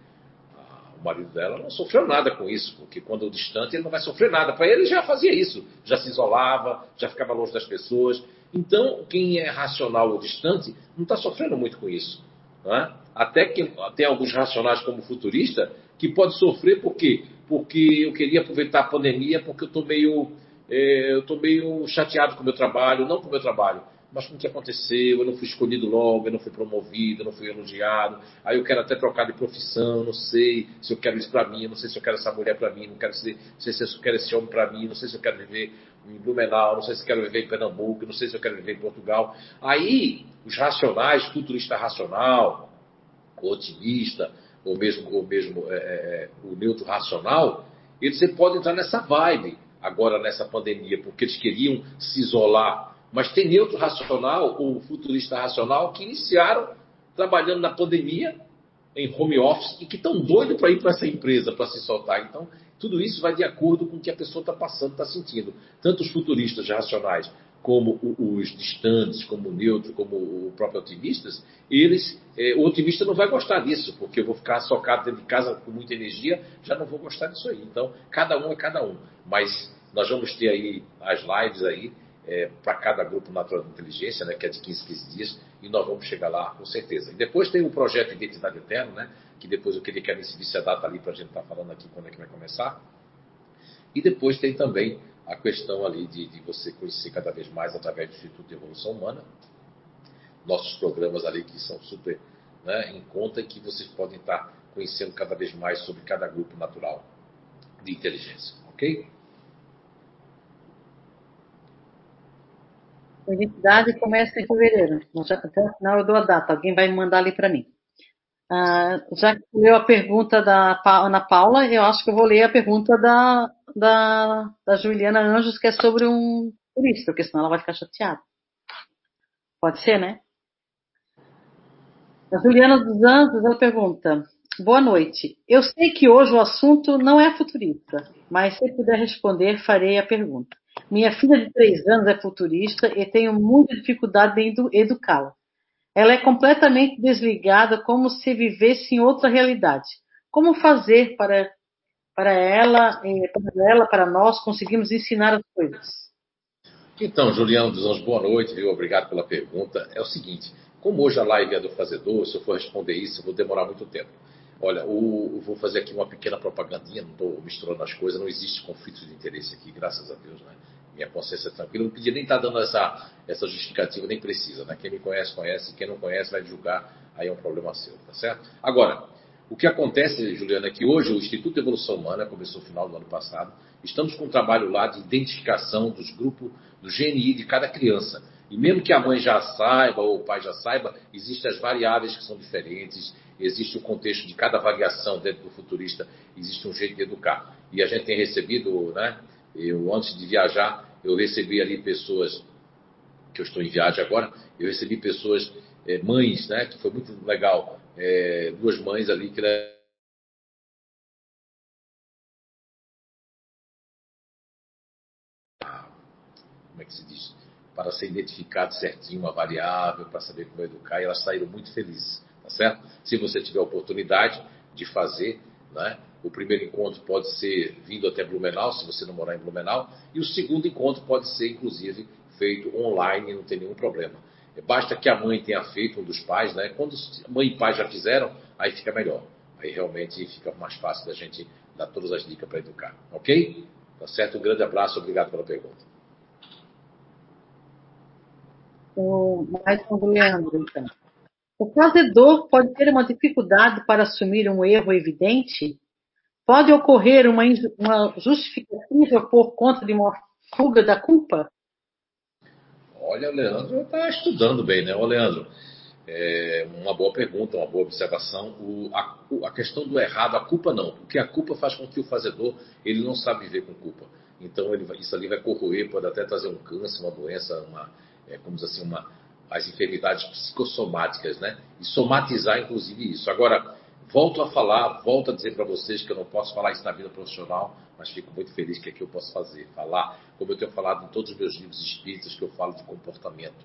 o marido dela não sofreu nada com isso, porque quando o distante ele não vai sofrer nada. Para ele já fazia isso, já se isolava, já ficava longe das pessoas. Então, quem é racional ou distante não está sofrendo muito com isso. É? Até que tem alguns racionais como futurista que pode sofrer por quê? Porque eu queria aproveitar a pandemia porque eu estou meio, é, eu meio chateado com o meu trabalho, não com o meu trabalho, mas com o que aconteceu, eu não fui escolhido logo, eu não fui promovido, eu não fui elogiado, aí eu quero até trocar de profissão, não sei se eu quero isso para mim, não sei se eu quero essa mulher para mim, não, quero se, não sei se eu quero esse homem para mim, não sei se eu quero viver em Blumenau, não sei se eu quero viver em Pernambuco, não sei se eu quero viver em Portugal. Aí, os racionais, futurista racional, o otimista, ou mesmo, ou mesmo é, é, é, o neutro racional, eles podem entrar nessa vibe agora nessa pandemia, porque eles queriam se isolar mas tem neutro racional ou futurista racional que iniciaram trabalhando na pandemia em home office e que estão doidos para ir para essa empresa para se soltar. Então, tudo isso vai de acordo com o que a pessoa está passando, está sentindo. Tanto os futuristas racionais como os distantes, como o neutro, como o próprio otimistas, eles, é, o otimista não vai gostar disso, porque eu vou ficar socado dentro de casa com muita energia, já não vou gostar disso aí. Então, cada um é cada um. Mas nós vamos ter aí as lives aí é, para cada grupo natural de inteligência, né, que é de 15, 15 dias, e nós vamos chegar lá com certeza. E depois tem o projeto Identidade Eterna, né, que depois eu queria que a Alice visse a data ali para a gente estar tá falando aqui quando é que vai começar. E depois tem também a questão ali de, de você conhecer cada vez mais através do Instituto de Evolução Humana, nossos programas ali que são super né, em conta e que vocês podem estar tá conhecendo cada vez mais sobre cada grupo natural de inteligência, ok? Identidade começa em fevereiro. Já, até o final eu dou a data. Alguém vai mandar ali para mim. Ah, já que leu a pergunta da Ana Paula, eu acho que eu vou ler a pergunta da, da, da Juliana Anjos, que é sobre um turista, porque senão ela vai ficar chateada. Pode ser, né? A Juliana dos Anjos, ela pergunta: Boa noite. Eu sei que hoje o assunto não é futurista, mas se puder responder, farei a pergunta. Minha filha de três anos é futurista e tenho muita dificuldade em educá-la. Ela é completamente desligada, como se vivesse em outra realidade. Como fazer para, para ela, para ela, para nós, conseguirmos ensinar as coisas? Então, Juliano dos Anjos, boa noite, viu? Obrigado pela pergunta. É o seguinte, como hoje a live é do fazedor, se eu for responder isso, eu vou demorar muito tempo. Olha, o, vou fazer aqui uma pequena propagandinha, não estou misturando as coisas, não existe conflito de interesse aqui, graças a Deus, né? Minha consciência é tranquila, não podia nem estar tá dando essa, essa justificativa, nem precisa, né? Quem me conhece, conhece, quem não conhece vai julgar, aí é um problema seu, tá certo? Agora, o que acontece, Juliana, é que hoje o Instituto de Evolução Humana, começou no final do ano passado, estamos com um trabalho lá de identificação dos grupos do GNI de cada criança. E mesmo que a mãe já saiba ou o pai já saiba, existem as variáveis que são diferentes, existe o contexto de cada variação dentro do futurista, existe um jeito de educar. E a gente tem recebido, né? Eu, antes de viajar, eu recebi ali pessoas, que eu estou em viagem agora, eu recebi pessoas, é, mães, né? Que foi muito legal. É, duas mães ali que como é que se diz? Para ser identificado certinho uma variável, para saber como educar, e elas saíram muito felizes certo? Se você tiver oportunidade de fazer, né? O primeiro encontro pode ser vindo até Blumenau, se você não morar em Blumenau, e o segundo encontro pode ser, inclusive, feito online, não tem nenhum problema. Basta que a mãe tenha feito, um dos pais, né? Quando mãe e pai já fizeram, aí fica melhor. Aí realmente fica mais fácil da gente dar todas as dicas para educar. Ok? Tá certo? Um grande abraço, obrigado pela pergunta. O mais um Leandro, então. O fazedor pode ter uma dificuldade para assumir um erro evidente? Pode ocorrer uma, uma justificativa por conta de uma fuga da culpa? Olha, o Leandro está estudando bem, né? Ô, Leandro, é uma boa pergunta, uma boa observação. O, a, a, questão do errado, a culpa não, porque a culpa faz com que o fazedor ele não sabe viver com culpa. Então ele, isso ali vai corroer, pode até trazer um câncer, uma doença, uma, é, como diz assim, uma, as enfermidades psicossomáticas, né? E somatizar, inclusive, isso. Agora, Volto a falar, volto a dizer para vocês que eu não posso falar isso na vida profissional, mas fico muito feliz que aqui eu posso fazer. Falar, como eu tenho falado em todos os meus livros espíritas, que eu falo de comportamento.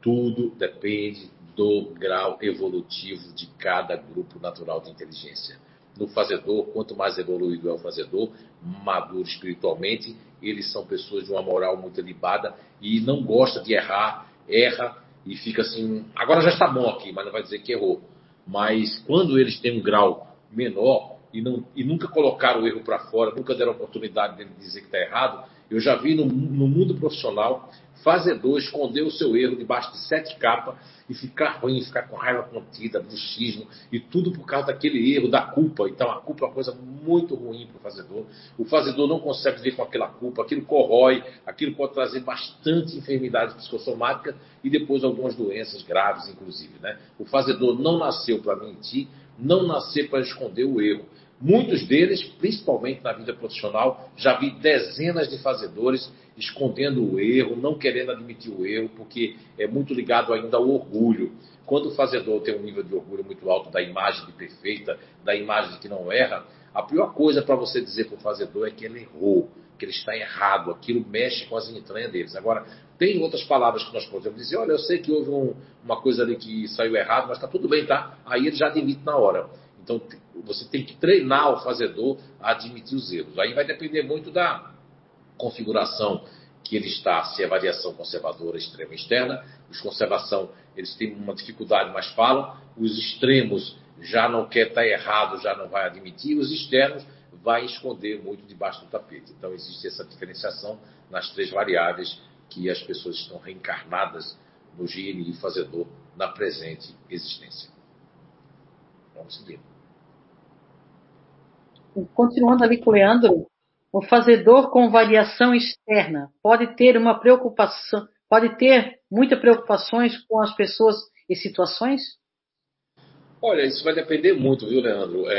Tudo depende do grau evolutivo de cada grupo natural de inteligência. No fazedor, quanto mais evoluído é o fazedor, maduro espiritualmente, eles são pessoas de uma moral muito elevada e não gosta de errar, erra e fica assim, agora já está bom aqui, mas não vai dizer que errou. Mas quando eles têm um grau menor e, não, e nunca colocaram o erro para fora, nunca deram oportunidade de dizer que está errado, eu já vi no, no mundo profissional fazedor esconder o seu erro debaixo de sete capas e ficar ruim, ficar com raiva contida, bruxismo e tudo por causa daquele erro, da culpa. Então a culpa é uma coisa muito ruim para o fazedor. O fazedor não consegue viver com aquela culpa, aquilo corrói, aquilo pode trazer bastante enfermidade psicossomática e depois algumas doenças graves, inclusive. Né? O fazedor não nasceu para mentir, não nasceu para esconder o erro. Muitos deles, principalmente na vida profissional, já vi dezenas de fazedores escondendo o erro, não querendo admitir o erro, porque é muito ligado ainda ao orgulho. Quando o fazedor tem um nível de orgulho muito alto da imagem de perfeita, da imagem de que não erra, a pior coisa para você dizer para o fazedor é que ele errou, que ele está errado, aquilo mexe com as entranhas deles. Agora, tem outras palavras que nós podemos dizer, olha, eu sei que houve um, uma coisa ali que saiu errado, mas está tudo bem, tá? Aí ele já admite na hora. Então, você tem que treinar o fazedor a admitir os erros. Aí vai depender muito da configuração que ele está, se é variação conservadora extrema externa. Os conservação, eles têm uma dificuldade, mas falam. Os extremos já não quer estar errado, já não vai admitir. Os externos vai esconder muito debaixo do tapete. Então existe essa diferenciação nas três variáveis que as pessoas estão reencarnadas no GNI fazedor na presente existência. Vamos seguir. Continuando ali com o Leandro, o fazedor com variação externa pode ter uma preocupação, pode ter muitas preocupações com as pessoas e situações? Olha, isso vai depender muito, viu, Leandro? É,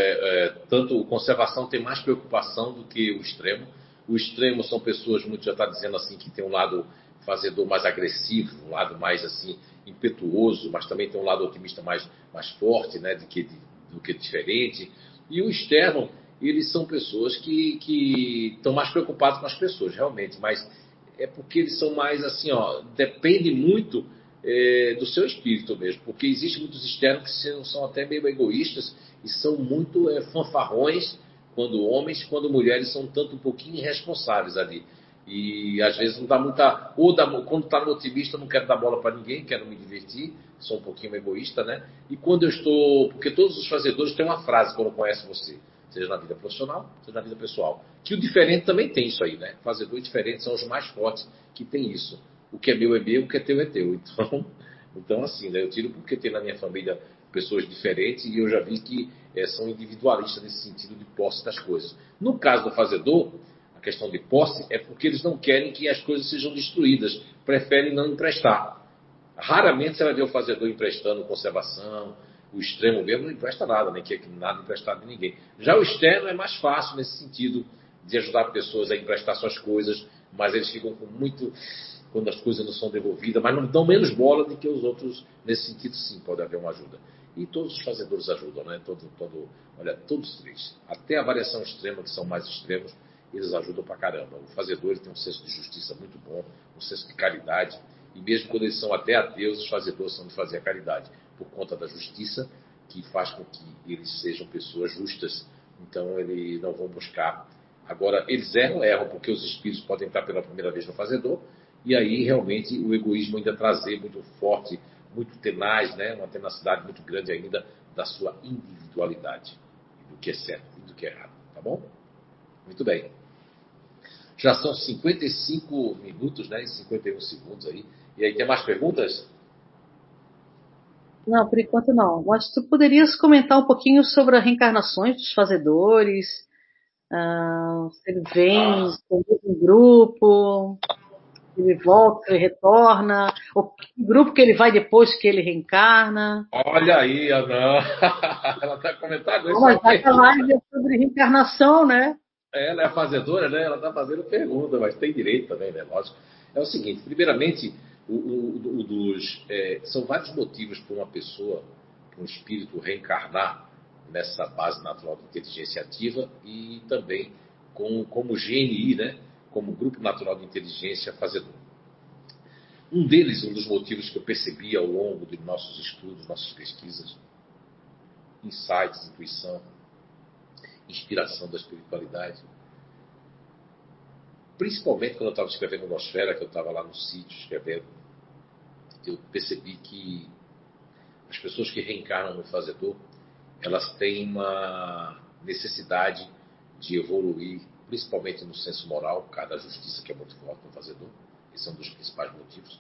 é, tanto conservação tem mais preocupação do que o extremo. O extremo são pessoas, muito já está dizendo assim, que tem um lado fazedor mais agressivo, um lado mais assim impetuoso, mas também tem um lado otimista mais, mais forte, né, que, do que diferente. E o externo eles são pessoas que, que estão mais preocupados com as pessoas, realmente, mas é porque eles são mais assim, ó, depende muito é, do seu espírito mesmo, porque existem muitos externos que são, são até meio egoístas e são muito é, fanfarrões quando homens, quando mulheres são tanto um pouquinho irresponsáveis ali. E às vezes não dá muita. Ou dá, quando está no otimista, não quero dar bola para ninguém, quero me divertir, sou um pouquinho egoísta, né? E quando eu estou. Porque todos os fazedores têm uma frase quando conhecem você seja na vida profissional, seja na vida pessoal. Que o diferente também tem isso aí, né? Fazedor e diferente são os mais fortes que tem isso. O que é meu é meu, o que é teu é teu. Então, então assim, né? eu tiro porque tem na minha família pessoas diferentes e eu já vi que é, são individualistas nesse sentido de posse das coisas. No caso do fazedor, a questão de posse é porque eles não querem que as coisas sejam destruídas, preferem não emprestar. Raramente você vai ver o fazedor emprestando conservação, o extremo mesmo não empresta nada, nem quer nada emprestado de ninguém. Já o externo é mais fácil nesse sentido de ajudar pessoas a emprestar suas coisas, mas eles ficam com muito quando as coisas não são devolvidas, mas não dão menos bola do que os outros. Nesse sentido, sim, pode haver uma ajuda. E todos os fazedores ajudam, né? Todo, todo, olha, todos três. Até a variação extrema, que são mais extremos, eles ajudam pra caramba. O fazedor tem um senso de justiça muito bom, um senso de caridade. E mesmo quando eles são até ateus, os fazedores são de fazer a caridade por conta da justiça, que faz com que eles sejam pessoas justas. Então, eles não vão buscar. Agora, eles erram, erram, porque os espíritos podem estar pela primeira vez no fazedor, e aí realmente o egoísmo ainda trazer muito forte, muito tenaz, né? uma tenacidade muito grande ainda da sua individualidade, do que é certo e do que é errado. Tá bom? Muito bem. Já são 55 minutos né, e 51 segundos aí. E aí, tem mais perguntas? Não, por enquanto não. Mas tu poderias comentar um pouquinho sobre as reencarnações dos fazedores? Uh, se ele vem com um grupo, ele volta, ele retorna, o grupo que ele vai depois que ele reencarna. Olha aí, Ana. Ela está comentando isso. Mas vai falar sobre reencarnação, né? Ela é a fazedora, né? Ela está fazendo pergunta, mas tem direito também, né? Lógico. É o seguinte, primeiramente, o, o, o dos, é, são vários motivos para uma pessoa, para um espírito reencarnar nessa base natural de inteligência ativa e também com, como GNI, né? como Grupo Natural de Inteligência Fazedor. Um deles, um dos motivos que eu percebi ao longo de nossos estudos, nossas pesquisas, insights, intuição, inspiração da espiritualidade, principalmente quando eu estava escrevendo Nosfera, que eu estava lá no sítio escrevendo, eu percebi que as pessoas que reencarnam no fazedor, elas têm uma necessidade de evoluir, principalmente no senso moral, por causa da justiça que é muito forte no fazedor. Esse é um dos principais motivos.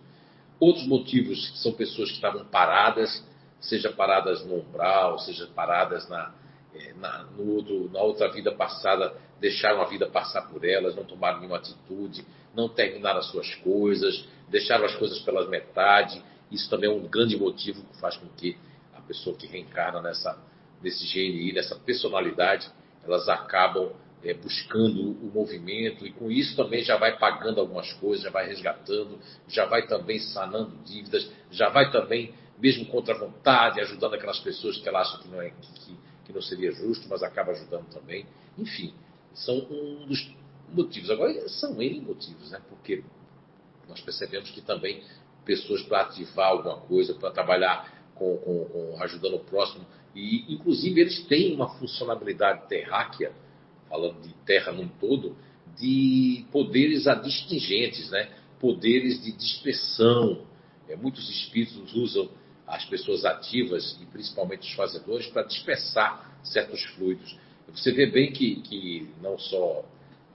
Outros motivos são pessoas que estavam paradas, seja paradas no umbral, seja paradas na, é, na, no outro, na outra vida passada, deixaram a vida passar por elas, não tomaram nenhuma atitude, não terminaram as suas coisas, deixaram as coisas pelas metade. Isso também é um grande motivo que faz com que a pessoa que reencarna nessa, nesse GNI, nessa personalidade, elas acabam é, buscando o movimento e com isso também já vai pagando algumas coisas, já vai resgatando, já vai também sanando dívidas, já vai também, mesmo contra a vontade, ajudando aquelas pessoas que ela acha que não, é, que, que não seria justo, mas acaba ajudando também. Enfim, são um dos motivos. Agora, são N motivos, né? Porque nós percebemos que também pessoas para ativar alguma coisa, para trabalhar com, com, com, ajudando o próximo, e inclusive eles têm uma funcionalidade terráquea, falando de terra num todo, de poderes adistingentes, né? poderes de dispersão. É, muitos espíritos usam as pessoas ativas, e principalmente os fazedores, para dispersar certos fluidos. Você vê bem que, que não só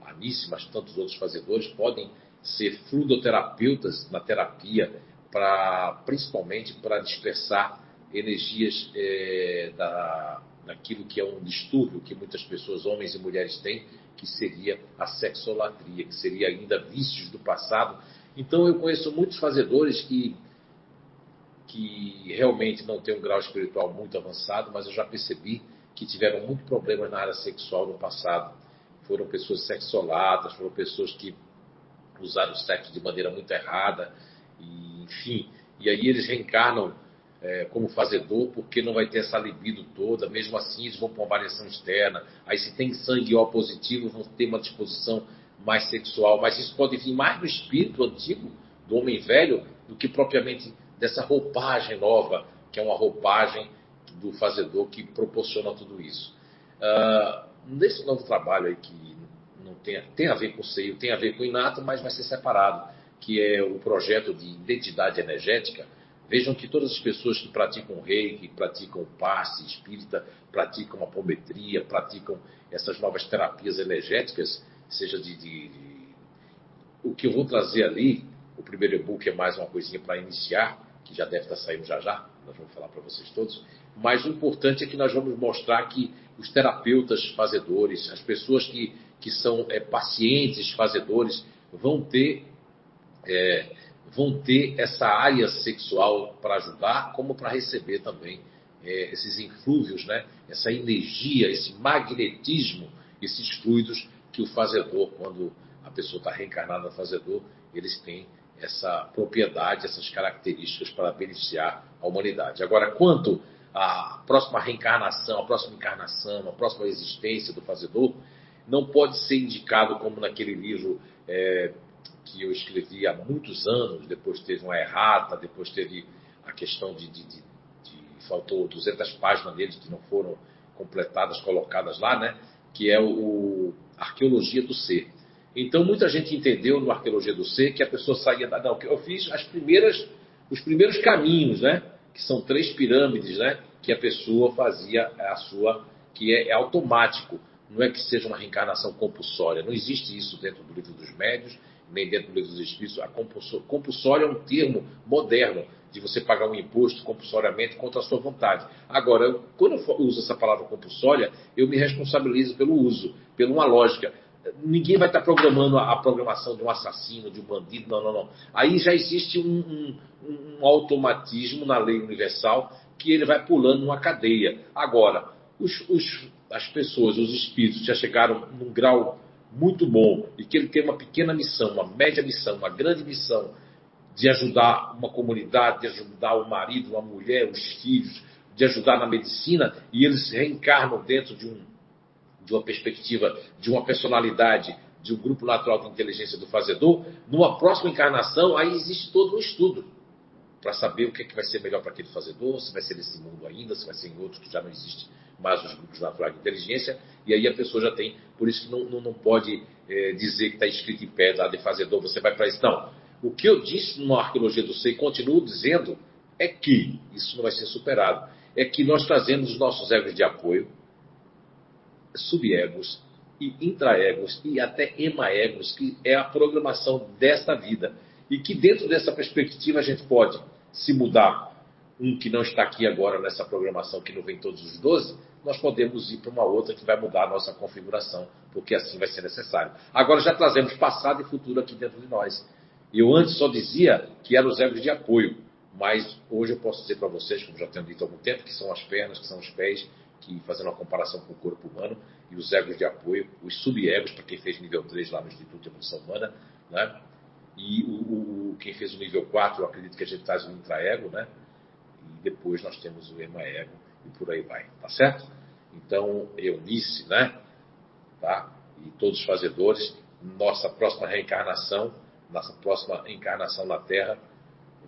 a Anice, mas tantos outros fazedores podem ser fluidoterapeutas na terapia, pra, principalmente para dispersar energias é, da, daquilo que é um distúrbio que muitas pessoas, homens e mulheres, têm, que seria a sexolatria, que seria ainda vícios do passado. Então eu conheço muitos fazedores que, que realmente não têm um grau espiritual muito avançado, mas eu já percebi que tiveram muitos problemas na área sexual no passado. Foram pessoas sexoladas, foram pessoas que usaram o sexo de maneira muito errada, e, enfim. E aí eles reencarnam é, como fazedor, porque não vai ter essa libido toda, mesmo assim eles vão para uma variação externa. Aí se tem sangue O positivo, vão ter uma disposição mais sexual, mas isso pode vir mais do espírito antigo, do homem velho, do que propriamente dessa roupagem nova, que é uma roupagem do fazedor que proporciona tudo isso. Uh, nesse novo trabalho aí que não tem, tem a ver com o seio, tem a ver com o inato, mas vai ser separado, que é o projeto de identidade energética, Vejam que todas as pessoas que praticam reiki, praticam passe espírita, praticam apometria, praticam essas novas terapias energéticas, seja de, de, de... O que eu vou trazer ali, o primeiro e-book é mais uma coisinha para iniciar, que já deve estar saindo já já, nós vamos falar para vocês todos. Mas o importante é que nós vamos mostrar que os terapeutas fazedores, as pessoas que, que são é, pacientes fazedores, vão ter é, vão ter essa área sexual para ajudar, como para receber também é, esses inflúvios, né? essa energia, esse magnetismo, esses fluidos que o fazedor, quando a pessoa está reencarnada fazedor, eles têm essa propriedade, essas características para beneficiar a humanidade. Agora, quanto à próxima reencarnação, a próxima encarnação, a próxima existência do fazedor, não pode ser indicado como naquele livro é, que eu escrevi há muitos anos, depois teve uma errata, depois teve a questão de, de, de, de faltou 200 páginas dele que não foram completadas, colocadas lá, né? Que é o, o Arqueologia do Ser. Então muita gente entendeu no Arqueologia do Ser que a pessoa saía da. Não, eu fiz as primeiras, os primeiros caminhos, né? Que são três pirâmides, né? Que a pessoa fazia a sua, que é, é automático. Não é que seja uma reencarnação compulsória. Não existe isso dentro do livro dos médios nem dentro do livro dos Espíritos, a compulsória é um termo moderno de você pagar um imposto compulsoriamente contra a sua vontade. Agora, quando eu uso essa palavra compulsória, eu me responsabilizo pelo uso, pela uma lógica. Ninguém vai estar programando a programação de um assassino, de um bandido, não, não, não. Aí já existe um, um, um automatismo na lei universal que ele vai pulando numa cadeia. Agora, os, os, as pessoas, os espíritos já chegaram num grau muito bom e que ele tem uma pequena missão, uma média missão, uma grande missão de ajudar uma comunidade, de ajudar o marido, a mulher, os filhos, de ajudar na medicina e eles reencarnam dentro de, um, de uma perspectiva, de uma personalidade, de um grupo natural de inteligência do fazedor, numa próxima encarnação, aí existe todo um estudo para saber o que, é que vai ser melhor para aquele fazedor, se vai ser nesse mundo ainda, se vai ser em outro que já não existe mais os grupos naturais de inteligência, e aí a pessoa já tem, por isso que não, não, não pode é, dizer que está escrito em pedra, ah, de fazedor, você vai para isso. Não. O que eu disse na arqueologia do ser e continuo dizendo é que, isso não vai ser superado, é que nós trazemos os nossos egos de apoio, subegos e intraegos e até emaegos, que é a programação desta vida. E que dentro dessa perspectiva a gente pode se mudar um que não está aqui agora nessa programação, que não vem todos os 12, nós podemos ir para uma outra que vai mudar a nossa configuração, porque assim vai ser necessário. Agora já trazemos passado e futuro aqui dentro de nós. Eu antes só dizia que eram os egos de apoio, mas hoje eu posso dizer para vocês, como já tenho dito há algum tempo, que são as pernas, que são os pés, que fazendo uma comparação com o corpo humano, e os egos de apoio, os subegos, para quem fez nível 3 lá no Instituto de Evolução Humana, né? e o, o, quem fez o nível 4, eu acredito que a gente traz o intraego, né? e depois nós temos o emaego, e por aí vai, tá certo? Então, Eunice, né? Tá? E todos os fazedores, nossa próxima reencarnação, nossa próxima encarnação na Terra,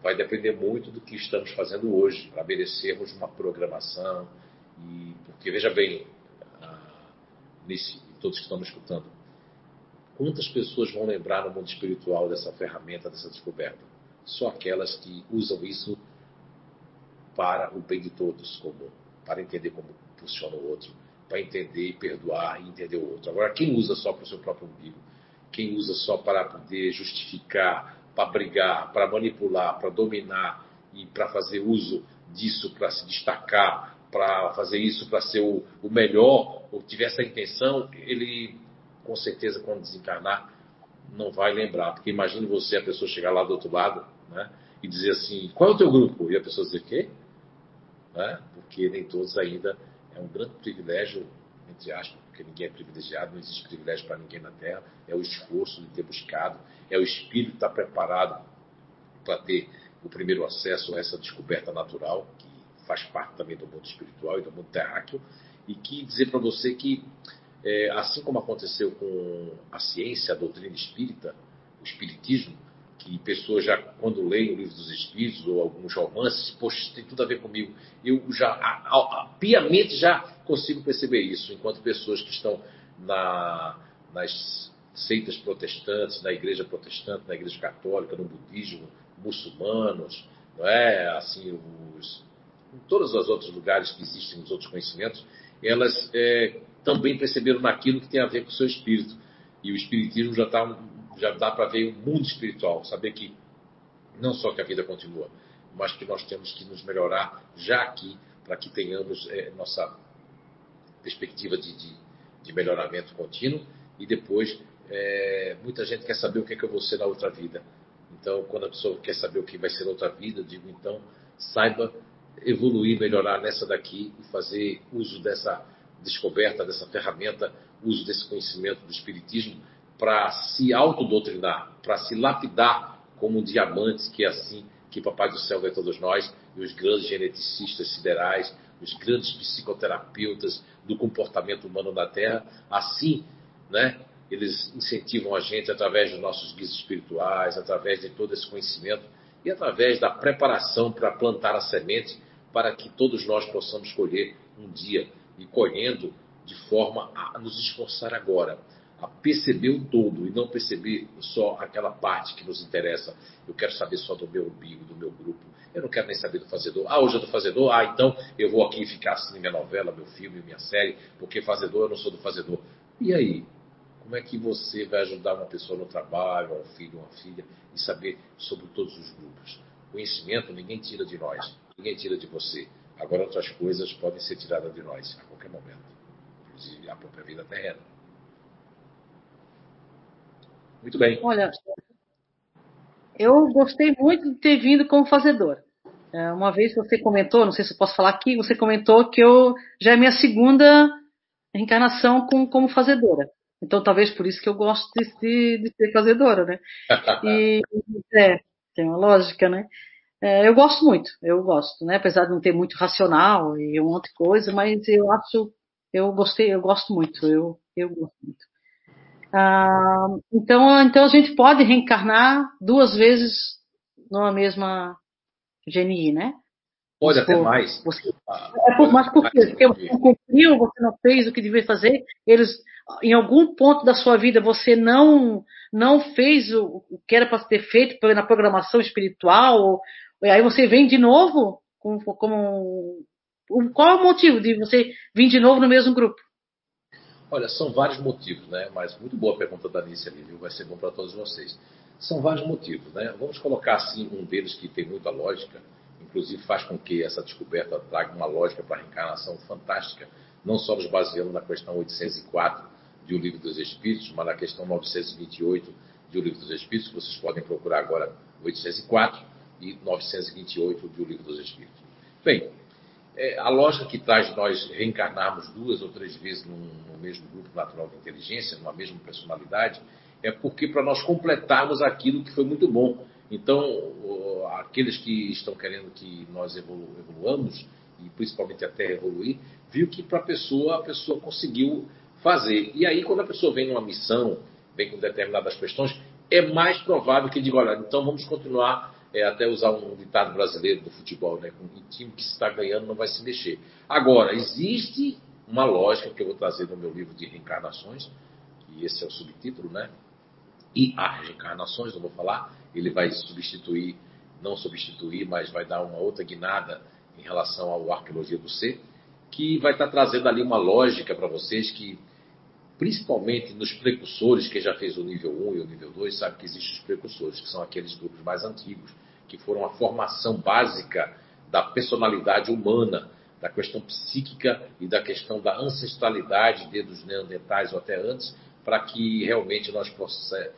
vai depender muito do que estamos fazendo hoje, para merecermos uma programação. E, porque, veja bem, ah, Nice, e todos que estão me escutando, quantas pessoas vão lembrar no mundo espiritual dessa ferramenta, dessa descoberta? Só aquelas que usam isso para o bem de todos, como, para entender como funciona o outro, para entender e perdoar e entender o outro. Agora, quem usa só para o seu próprio umbigo, quem usa só para poder justificar, para brigar, para manipular, para dominar e para fazer uso disso para se destacar, para fazer isso para ser o, o, melhor, ou tiver essa intenção, ele com certeza quando desencarnar não vai lembrar, porque imagine você a pessoa chegar lá do outro lado, né, e dizer assim, qual é o teu grupo? E a pessoa dizer quê? Né? Porque nem todos ainda é um grande privilégio entre aspas, porque ninguém é privilegiado, não existe privilégio para ninguém na Terra, é o esforço de ter buscado, é o espírito estar preparado para ter o primeiro acesso a essa descoberta natural, que faz parte também do mundo espiritual e do mundo terráqueo, e que dizer para você que, é, assim como aconteceu com a ciência, a doutrina espírita, o espiritismo, que pessoas já, quando leem o livro dos Espíritos ou alguns romances, poxa, tem tudo a ver comigo. Eu já, a, a, piamente já consigo perceber isso, enquanto pessoas que estão na, nas seitas protestantes, na igreja protestante, na igreja católica, no budismo, muçulmanos, não é? Assim, os, em todos os outros lugares que existem, os outros conhecimentos, elas é, também perceberam naquilo que tem a ver com o seu espírito. E o espiritismo já está já dá para ver o mundo espiritual, saber que não só que a vida continua, mas que nós temos que nos melhorar já aqui, para que tenhamos é, nossa perspectiva de, de, de, melhoramento contínuo e depois é, muita gente quer saber o que é que eu vou ser na outra vida. Então, quando a pessoa quer saber o que vai ser na outra vida, eu digo então, saiba evoluir, melhorar nessa daqui e fazer uso dessa descoberta, dessa ferramenta, uso desse conhecimento do Espiritismo para se autodoutrinar, para se lapidar como um diamante, que é assim que Papai do Céu vê todos nós, e os grandes geneticistas siderais, os grandes psicoterapeutas do comportamento humano na Terra, assim, né, eles incentivam a gente através dos nossos guias espirituais, através de todo esse conhecimento e através da preparação para plantar a semente, para que todos nós possamos colher um dia e colhendo de forma a nos esforçar agora a perceber o todo e não perceber só aquela parte que nos interessa. Eu quero saber só do meu umbigo, do meu grupo. Eu não quero nem saber do fazedor. Ah, hoje é do fazedor? Ah, então eu vou aqui ficar assistindo minha novela, meu filme, minha série, porque fazedor eu não sou do fazedor. E aí? Como é que você vai ajudar uma pessoa no trabalho, um filho, uma filha, e saber sobre todos os grupos? Conhecimento ninguém tira de nós, ninguém tira de você. Agora outras coisas podem ser tiradas de nós a qualquer momento, inclusive a própria vida terrena. Muito bem. Olha, eu gostei muito de ter vindo como fazedor. É, uma vez você comentou, não sei se eu posso falar aqui, você comentou que eu já é minha segunda reencarnação com, como fazedora. Então talvez por isso que eu gosto de, de, de ser fazedora, né? E é, tem uma lógica, né? É, eu gosto muito, eu gosto, né? Apesar de não ter muito racional e um monte de coisa, mas eu acho, eu gostei, eu gosto muito, eu, eu gosto muito. Ah, então, então a gente pode reencarnar duas vezes numa mesma GNI, né? Pode até mais. Você, é por, mas por quê? Porque você não cumpriu, você não fez o que devia fazer. Eles, em algum ponto da sua vida, você não não fez o, o que era para ter feito na programação espiritual, ou, e aí você vem de novo? Como, como, qual é o motivo de você vir de novo no mesmo grupo? Olha, são vários motivos, né? Mas muito boa a pergunta da Anice ali, viu? Vai ser bom para todos vocês. São vários motivos, né? Vamos colocar assim um deles que tem muita lógica, inclusive faz com que essa descoberta traga uma lógica para a reencarnação fantástica, não só nos baseando na questão 804 de O Livro dos Espíritos, mas na questão 928 de O Livro dos Espíritos, que vocês podem procurar agora 804 e 928 de O Livro dos Espíritos. Bem, é, a lógica que traz nós reencarnarmos duas ou três vezes no mesmo grupo natural de inteligência, numa mesma personalidade, é porque para nós completarmos aquilo que foi muito bom. Então, aqueles que estão querendo que nós evolu evoluamos, e principalmente até evoluir, viu que para a pessoa, a pessoa conseguiu fazer. E aí, quando a pessoa vem numa missão, vem com determinadas questões, é mais provável que diga, olha, então vamos continuar é, até usar um ditado brasileiro do futebol, né? O time que está ganhando não vai se mexer. Agora, existe uma lógica que eu vou trazer no meu livro de reencarnações, que esse é o subtítulo, né? E as reencarnações, eu vou falar, ele vai substituir, não substituir, mas vai dar uma outra guinada em relação ao arqueologia do ser, que vai estar trazendo ali uma lógica para vocês que principalmente nos precursores, quem já fez o nível 1 e o nível 2 sabe que existem os precursores, que são aqueles grupos mais antigos, que foram a formação básica da personalidade humana, da questão psíquica e da questão da ancestralidade desde os neandertais ou até antes, para que realmente nós possa,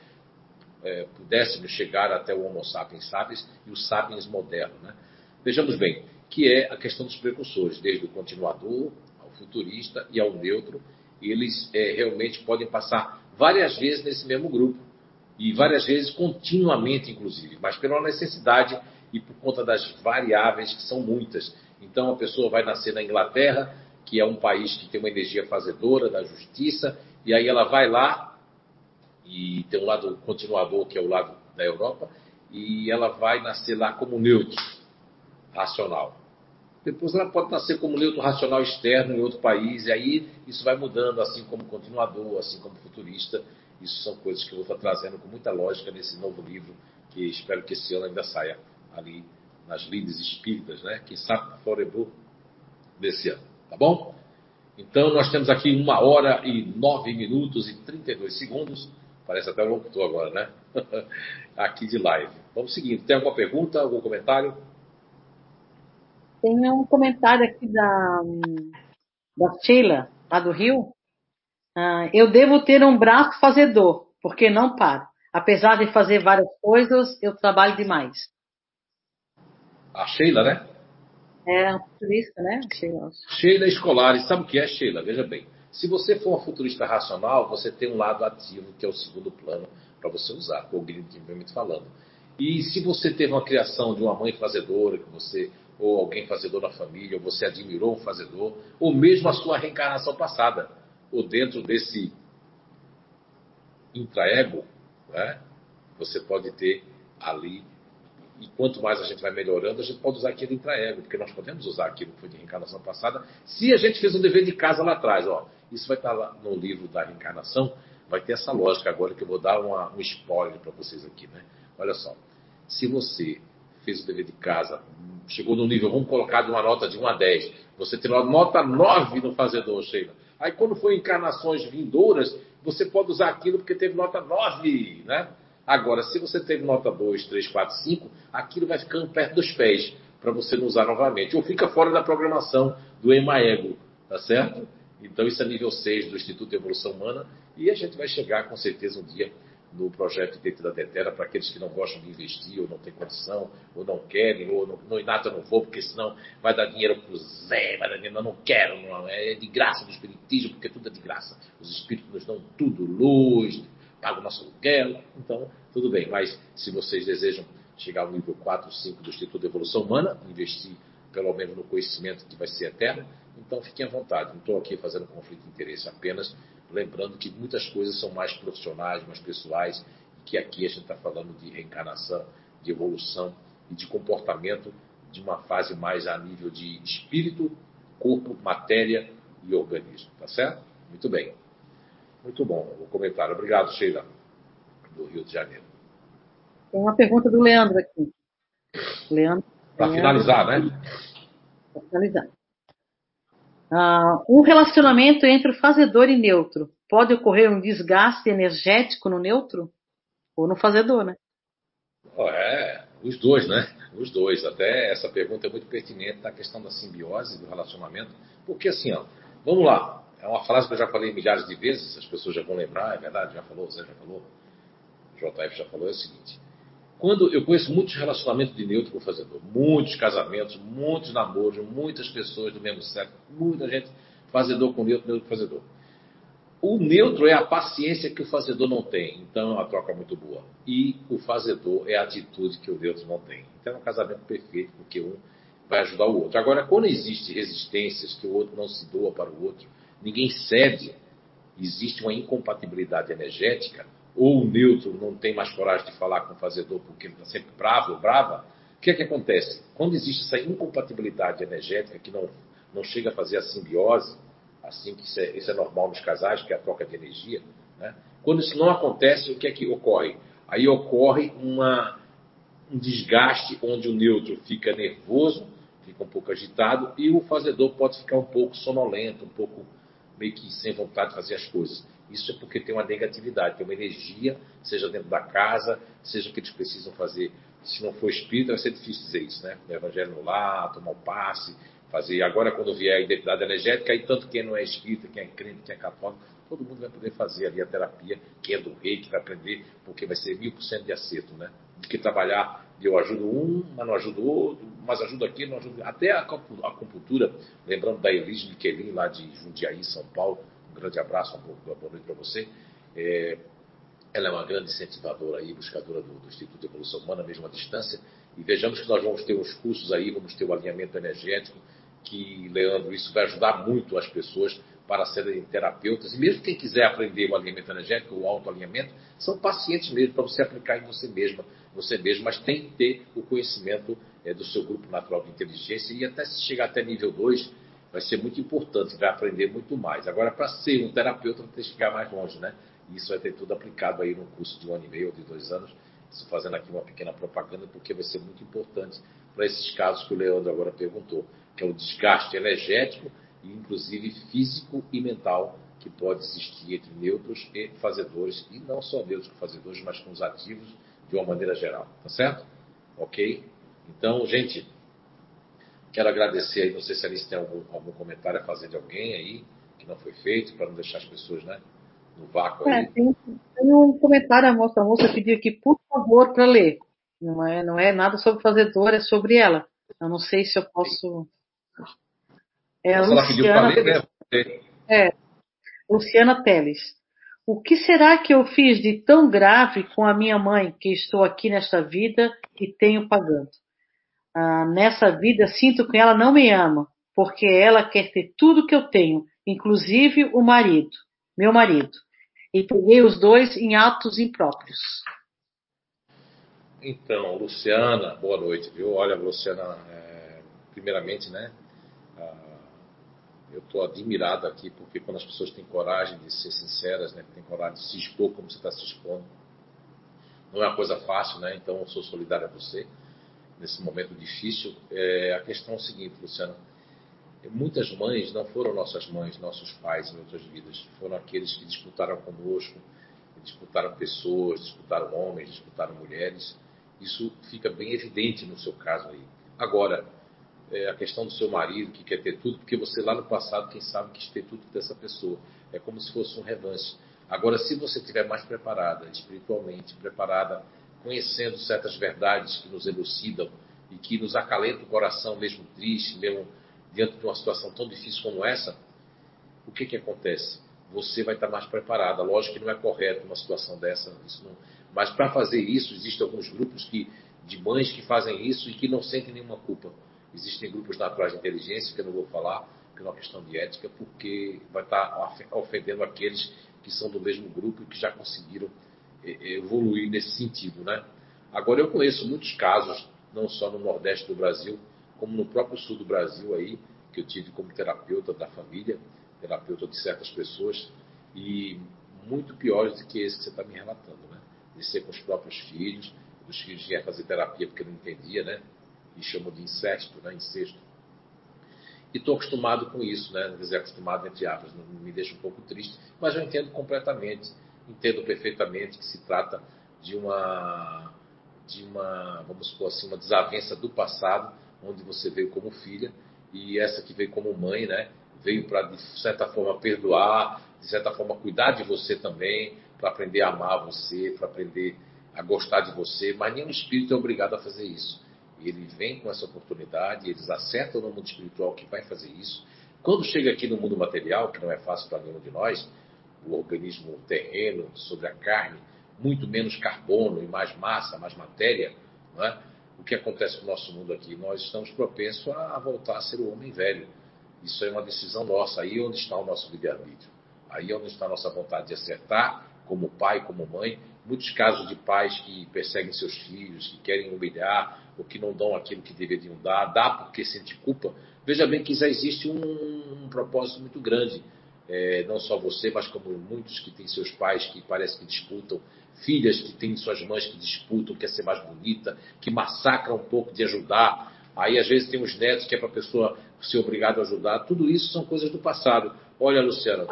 é, pudéssemos chegar até o Homo sapiens sapiens e o sapiens moderno. Né? Vejamos bem, que é a questão dos precursores, desde o continuador ao futurista e ao neutro, eles é, realmente podem passar várias vezes nesse mesmo grupo e várias vezes continuamente, inclusive, mas pela necessidade e por conta das variáveis que são muitas. Então a pessoa vai nascer na Inglaterra, que é um país que tem uma energia fazedora da justiça, e aí ela vai lá e tem um lado continuador que é o lado da Europa, e ela vai nascer lá como neutro, racional. Depois ela pode nascer como neutro racional externo em outro país, e aí isso vai mudando, assim como continuador, assim como futurista. Isso são coisas que eu vou estar trazendo com muita lógica nesse novo livro, que espero que esse ano ainda saia ali nas lides espíritas, né? Quem sabe Forebu desse ano, tá bom? Então nós temos aqui uma hora e nove minutos e 32 segundos. Parece até um locutor agora, né? aqui de live. Vamos seguindo. Tem alguma pergunta, algum comentário? Tem um comentário aqui da, da Sheila, lá do Rio. Ah, eu devo ter um braço fazedor, porque não paro. Apesar de fazer várias coisas, eu trabalho demais. A Sheila, né? É, uma futurista, né? Sheila. Sheila Escolar. sabe o que é Sheila? Veja bem. Se você for uma futurista racional, você tem um lado ativo, que é o segundo plano, para você usar, cognitivamente falando. E se você teve uma criação de uma mãe fazedora, que você ou alguém fazedor na família, ou você admirou um fazedor, ou mesmo a sua reencarnação passada, ou dentro desse intraego, né, você pode ter ali, e quanto mais a gente vai melhorando, a gente pode usar aquele intraego, porque nós podemos usar aquilo que foi de reencarnação passada, se a gente fez um dever de casa lá atrás. Ó, isso vai estar lá no livro da reencarnação, vai ter essa lógica agora que eu vou dar uma, um spoiler para vocês aqui. Né? Olha só, se você fez o dever de casa, chegou no nível, vamos colocar de uma nota de 1 a 10. Você tem uma nota 9 no fazedor, Sheila. Aí quando for encarnações vindouras, você pode usar aquilo porque teve nota 9, né? Agora, se você teve nota 2, 3, 4, 5, aquilo vai ficando perto dos pés para você não usar novamente. Ou fica fora da programação do EMAEGO, tá certo? Então isso é nível 6 do Instituto de Evolução Humana e a gente vai chegar com certeza um dia no projeto Identidade Eterna para aqueles que não gostam de investir, ou não têm condição, ou não querem, ou no, no Inata não vou, porque senão vai dar dinheiro para o Zé, vai dar dinheiro, não, não quero, não, é de graça do Espiritismo, porque tudo é de graça. Os Espíritos nos dão tudo, luz, pagam nosso aluguel, então tudo bem. Mas se vocês desejam chegar ao nível 4, 5 do Instituto de Evolução Humana, investir pelo menos no conhecimento que vai ser eterno. Então fiquem à vontade, não estou aqui fazendo conflito de interesse, apenas lembrando que muitas coisas são mais profissionais, mais pessoais, e que aqui a gente está falando de reencarnação, de evolução e de comportamento de uma fase mais a nível de espírito, corpo, matéria e organismo. Tá certo? Muito bem. Muito bom o comentário. Obrigado, Sheila, do Rio de Janeiro. Tem uma pergunta do Leandro aqui. Leandro. Para finalizar, né? Para finalizar. Ah, um relacionamento entre o fazedor e neutro. Pode ocorrer um desgaste energético no neutro? Ou no fazedor, né? É, os dois, né? Os dois. Até essa pergunta é muito pertinente na questão da simbiose do relacionamento. Porque assim, ó, vamos lá. É uma frase que eu já falei milhares de vezes, as pessoas já vão lembrar, é verdade, já falou, Zé já falou, o JF já falou, é o seguinte. Quando eu conheço muitos relacionamentos de neutro com fazedor, muitos casamentos, muitos namoros, muitas pessoas do mesmo sexo, muita gente fazedor com neutro, neutro com fazedor. O neutro é a paciência que o fazedor não tem, então é uma troca muito boa. E o fazedor é a atitude que o neutro não tem. Então é um casamento perfeito, porque um vai ajudar o outro. Agora, quando existe resistências que o outro não se doa para o outro, ninguém cede, existe uma incompatibilidade energética, ou o neutro não tem mais coragem de falar com o fazedor porque ele está sempre bravo ou brava, o que é que acontece? Quando existe essa incompatibilidade energética que não, não chega a fazer a simbiose, assim que isso é, isso é normal nos casais, que é a troca de energia, né? quando isso não acontece, o que é que ocorre? Aí ocorre uma, um desgaste onde o neutro fica nervoso, fica um pouco agitado, e o fazedor pode ficar um pouco sonolento, um pouco meio que sem vontade de fazer as coisas. Isso é porque tem uma negatividade, tem uma energia, seja dentro da casa, seja o que eles precisam fazer. Se não for espírita, vai ser difícil dizer isso, né? O evangelho no lar, tomar o passe, fazer. Agora, quando vier a identidade energética, aí tanto quem não é espírita, quem é crente, quem é católico, todo mundo vai poder fazer ali a terapia, quem é do rei, que vai aprender, porque vai ser mil por cento de acerto, né? Do que trabalhar eu ajudo um, mas não ajudo outro, mas ajudo aqui, não ajudo. Até a acupuntura, lembrando da Elis Miquelin, lá de Jundiaí, São Paulo, grande abraço, uma boa noite para você. É, ela é uma grande incentivadora aí, buscadora do, do, Instituto de Evolução Humana, mesmo à distância. E vejamos que nós vamos ter uns cursos aí, vamos ter o alinhamento energético, que, Leandro, isso vai ajudar muito as pessoas para serem terapeutas. E mesmo quem quiser aprender o alinhamento energético, o autoalinhamento, são pacientes mesmo para você aplicar em você mesma, você mesmo, mas tem que ter o conhecimento é, do seu grupo natural de inteligência e até se chegar até nível 2, vai ser muito importante, vai aprender muito mais. Agora, para ser um terapeuta, vai ter que chegar mais longe, né? E isso vai ter tudo aplicado aí no curso de um ano e meio ou de dois anos. Estou fazendo aqui uma pequena propaganda, porque vai ser muito importante para esses casos que o Leandro agora perguntou, que é o desgaste energético e inclusive físico e mental que pode existir entre neutros e fazedores, e não só neutros com fazedores, mas com os ativos de uma maneira geral, tá certo? Ok? Então, gente, Quero agradecer aí, não sei se a Alice tem algum, algum comentário a fazer de alguém aí, que não foi feito, para não deixar as pessoas né, no vácuo é, Tem, tem, um comentário, a moça, a moça pediu aqui, por favor, para ler. Não é, não é nada sobre fazedor, é sobre ela. Eu não sei se eu posso. É, Luciana, ela pediu para ler, né? É, Luciana Teles. O que será que eu fiz de tão grave com a minha mãe que estou aqui nesta vida e tenho pagando? Ah, nessa vida sinto que ela não me ama, porque ela quer ter tudo que eu tenho, inclusive o marido, meu marido. E peguei os dois em atos impróprios. Então, Luciana, boa noite, viu? Olha, Luciana, é, primeiramente, né? Ah, eu estou admirado aqui porque quando as pessoas têm coragem de ser sinceras, né? Têm coragem de se expor como você está se expondo, não é uma coisa fácil, né? Então, eu sou solidário a você nesse momento difícil. É, a questão é seguinte, Luciano. Muitas mães não foram nossas mães, nossos pais em outras vidas. Foram aqueles que disputaram conosco, disputaram pessoas, disputaram homens, disputaram mulheres. Isso fica bem evidente no seu caso aí. Agora, é a questão do seu marido que quer ter tudo, porque você lá no passado, quem sabe, quis ter tudo dessa pessoa. É como se fosse um revanche. Agora, se você estiver mais preparada, espiritualmente preparada conhecendo certas verdades que nos elucidam e que nos acalentam o coração, mesmo triste, mesmo diante de uma situação tão difícil como essa, o que, que acontece? Você vai estar mais preparada. Lógico que não é correto uma situação dessa, não... mas para fazer isso, existem alguns grupos que de mães que fazem isso e que não sentem nenhuma culpa. Existem grupos naturais de inteligência, que eu não vou falar, que é uma questão de ética, porque vai estar ofendendo aqueles que são do mesmo grupo e que já conseguiram evoluir nesse sentido. Né? Agora, eu conheço muitos casos, não só no Nordeste do Brasil, como no próprio Sul do Brasil, aí, que eu tive como terapeuta da família, terapeuta de certas pessoas, e muito piores do que esse que você está me relatando. Né? De ser com os próprios filhos, os filhos iam fazer terapia porque não entendia, né? E chamam de incesto, né? Incesto. E estou acostumado com isso, né? Quer dizer, acostumado entre aspas, me deixa um pouco triste, mas eu entendo completamente, entendo perfeitamente que se trata de uma, de uma, vamos supor assim, uma desavença do passado, onde você veio como filha e essa que veio como mãe, né? Veio para de certa forma perdoar, de certa forma cuidar de você também, para aprender a amar você, para aprender a gostar de você, mas nenhum espírito é obrigado a fazer isso. Ele vem com essa oportunidade, eles acertam no mundo espiritual que vai fazer isso. Quando chega aqui no mundo material, que não é fácil para nenhum de nós, o organismo terreno, sobre a carne, muito menos carbono e mais massa, mais matéria, é? o que acontece no nosso mundo aqui? Nós estamos propensos a voltar a ser o homem velho. Isso é uma decisão nossa. Aí é onde está o nosso livre-arbítrio. Aí é onde está a nossa vontade de acertar, como pai, como mãe, muitos casos de pais que perseguem seus filhos, que querem humilhar ou que não dão aquilo que deveriam dar, dá porque sente culpa. Veja bem que já existe um, um propósito muito grande. É, não só você, mas como muitos que têm seus pais que parece que disputam, filhas que têm suas mães que disputam, quer ser mais bonita, que massacram um pouco de ajudar. Aí às vezes tem os netos que é para a pessoa ser obrigado a ajudar. Tudo isso são coisas do passado. Olha, Luciano,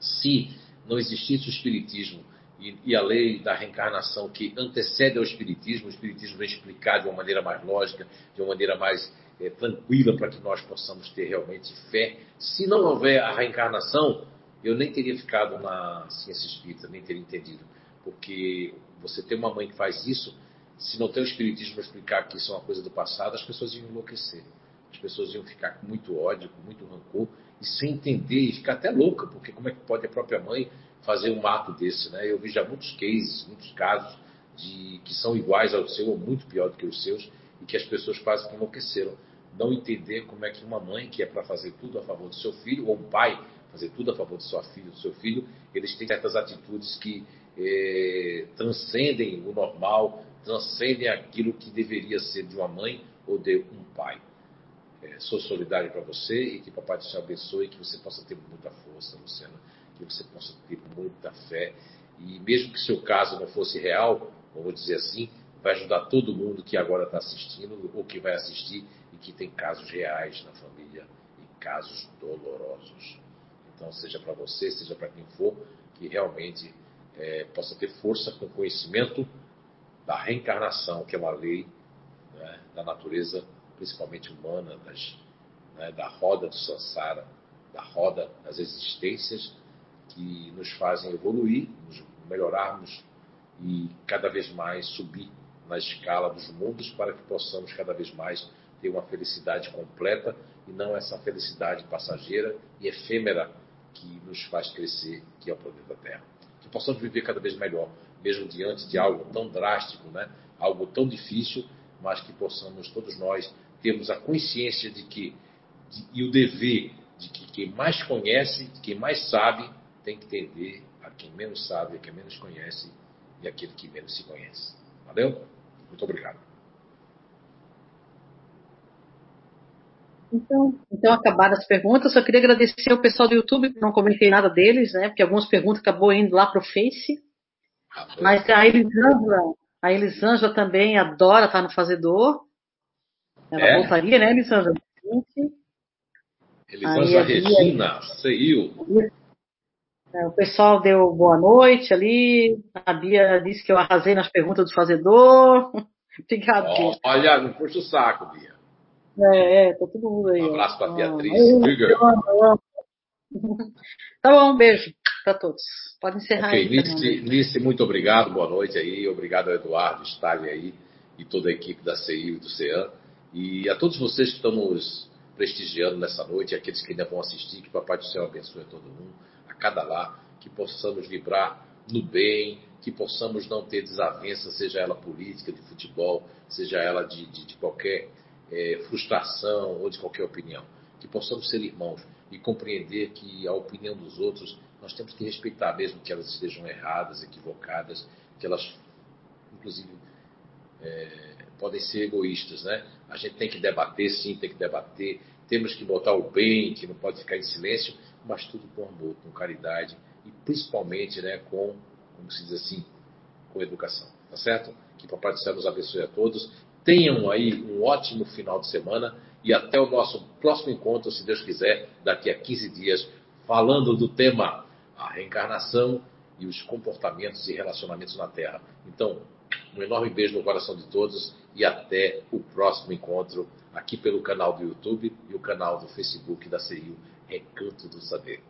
se não existisse o espiritismo e, e, a lei da reencarnação que antecede ao Espiritismo. O Espiritismo vem explicar de uma maneira mais lógica, de uma maneira mais é, tranquila, para que nós possamos ter realmente fé. Se não houver a reencarnação, eu nem teria ficado na ciência espírita, nem teria entendido. Porque você tem uma mãe que faz isso, se não tem o Espiritismo para explicar que isso é uma coisa do passado, as pessoas iam enlouquecer. As pessoas iam ficar com muito ódio, com muito rancor, e sem entender, e ficar até louca, porque como é que pode a própria mãe fazer um ato desse, né? Eu vi já muitos cases, muitos casos de que são iguais ao seu ou muito pior do que os seus e que as pessoas quase que enlouqueceram. Não entender como é que uma mãe que é para fazer tudo a favor do seu filho ou um pai fazer tudo a favor de sua filha, do seu filho, eles têm certas atitudes que é, transcendem o normal, transcendem aquilo que deveria ser de uma mãe ou de um pai. É, sou solidário para você e que Papai Céu abençoe e que você possa ter muita força, Luciana que você possa ter muita fé. E mesmo que seu caso não fosse real, vamos dizer assim, vai ajudar todo mundo que agora está assistindo ou que vai assistir e que tem casos reais na família e casos dolorosos. Então, seja para você, seja para quem for, que realmente é, possa ter força com conhecimento da reencarnação, que é uma lei né, da natureza, principalmente humana, das, né, da roda do Sansara, da roda das existências que nos fazem evoluir, nos melhorarmos e cada vez mais subir na escala dos mundos para que possamos cada vez mais ter uma felicidade completa e não essa felicidade passageira e efêmera que nos faz crescer, que é o planeta Terra. Que possamos viver cada vez melhor, mesmo diante de algo tão drástico, né? algo tão difícil, mas que possamos todos nós termos a consciência de que de, e o dever de que quem mais conhece, quem mais sabe, tem que entender a quem menos sabe, a quem menos conhece e aquele que menos se conhece. Valeu? Muito obrigado. Então, então acabaram as perguntas. Só queria agradecer ao pessoal do YouTube, não comentei nada deles, né? Porque algumas perguntas acabou indo lá para o Face. Ah, Mas a Elisângela, a Elisângela também adora estar no Fazedor. Ela é? voltaria, né, Elisângela? Elisângela Regina, CIU. É, o pessoal deu boa noite ali. A Bia disse que eu arrasei nas perguntas do fazedor. Obrigado, oh. Olha, não puxa o saco, Bia. É, é, tá todo mundo aí. Um abraço para a Beatriz. Ah, tá bom, um beijo para todos. Pode encerrar okay, aí. Nice, muito obrigado, boa noite aí. Obrigado ao Eduardo, Stalin aí e toda a equipe da CI e do CEAN. E a todos vocês que estão nos prestigiando nessa noite, aqueles que ainda vão assistir, que o Papai do Céu abençoe todo mundo cada lá, que possamos vibrar no bem, que possamos não ter desavença, seja ela política, de futebol, seja ela de, de, de qualquer é, frustração ou de qualquer opinião. Que possamos ser irmãos e compreender que a opinião dos outros nós temos que respeitar, mesmo que elas estejam erradas, equivocadas, que elas, inclusive, é, podem ser egoístas, né? A gente tem que debater, sim, tem que debater. Temos que botar o bem, que não pode ficar em silêncio, mas tudo com amor, com caridade e principalmente, né, com, como se diz assim, com educação. Tá certo? Que Papai do Céu nos abençoe a todos. Tenham aí um ótimo final de semana e até o nosso próximo encontro, se Deus quiser, daqui a 15 dias, falando do tema a reencarnação e os comportamentos e relacionamentos na Terra. Então, um enorme beijo no coração de todos e até o próximo encontro aqui pelo canal do YouTube e o canal do Facebook da CEIU Recanto do Saber.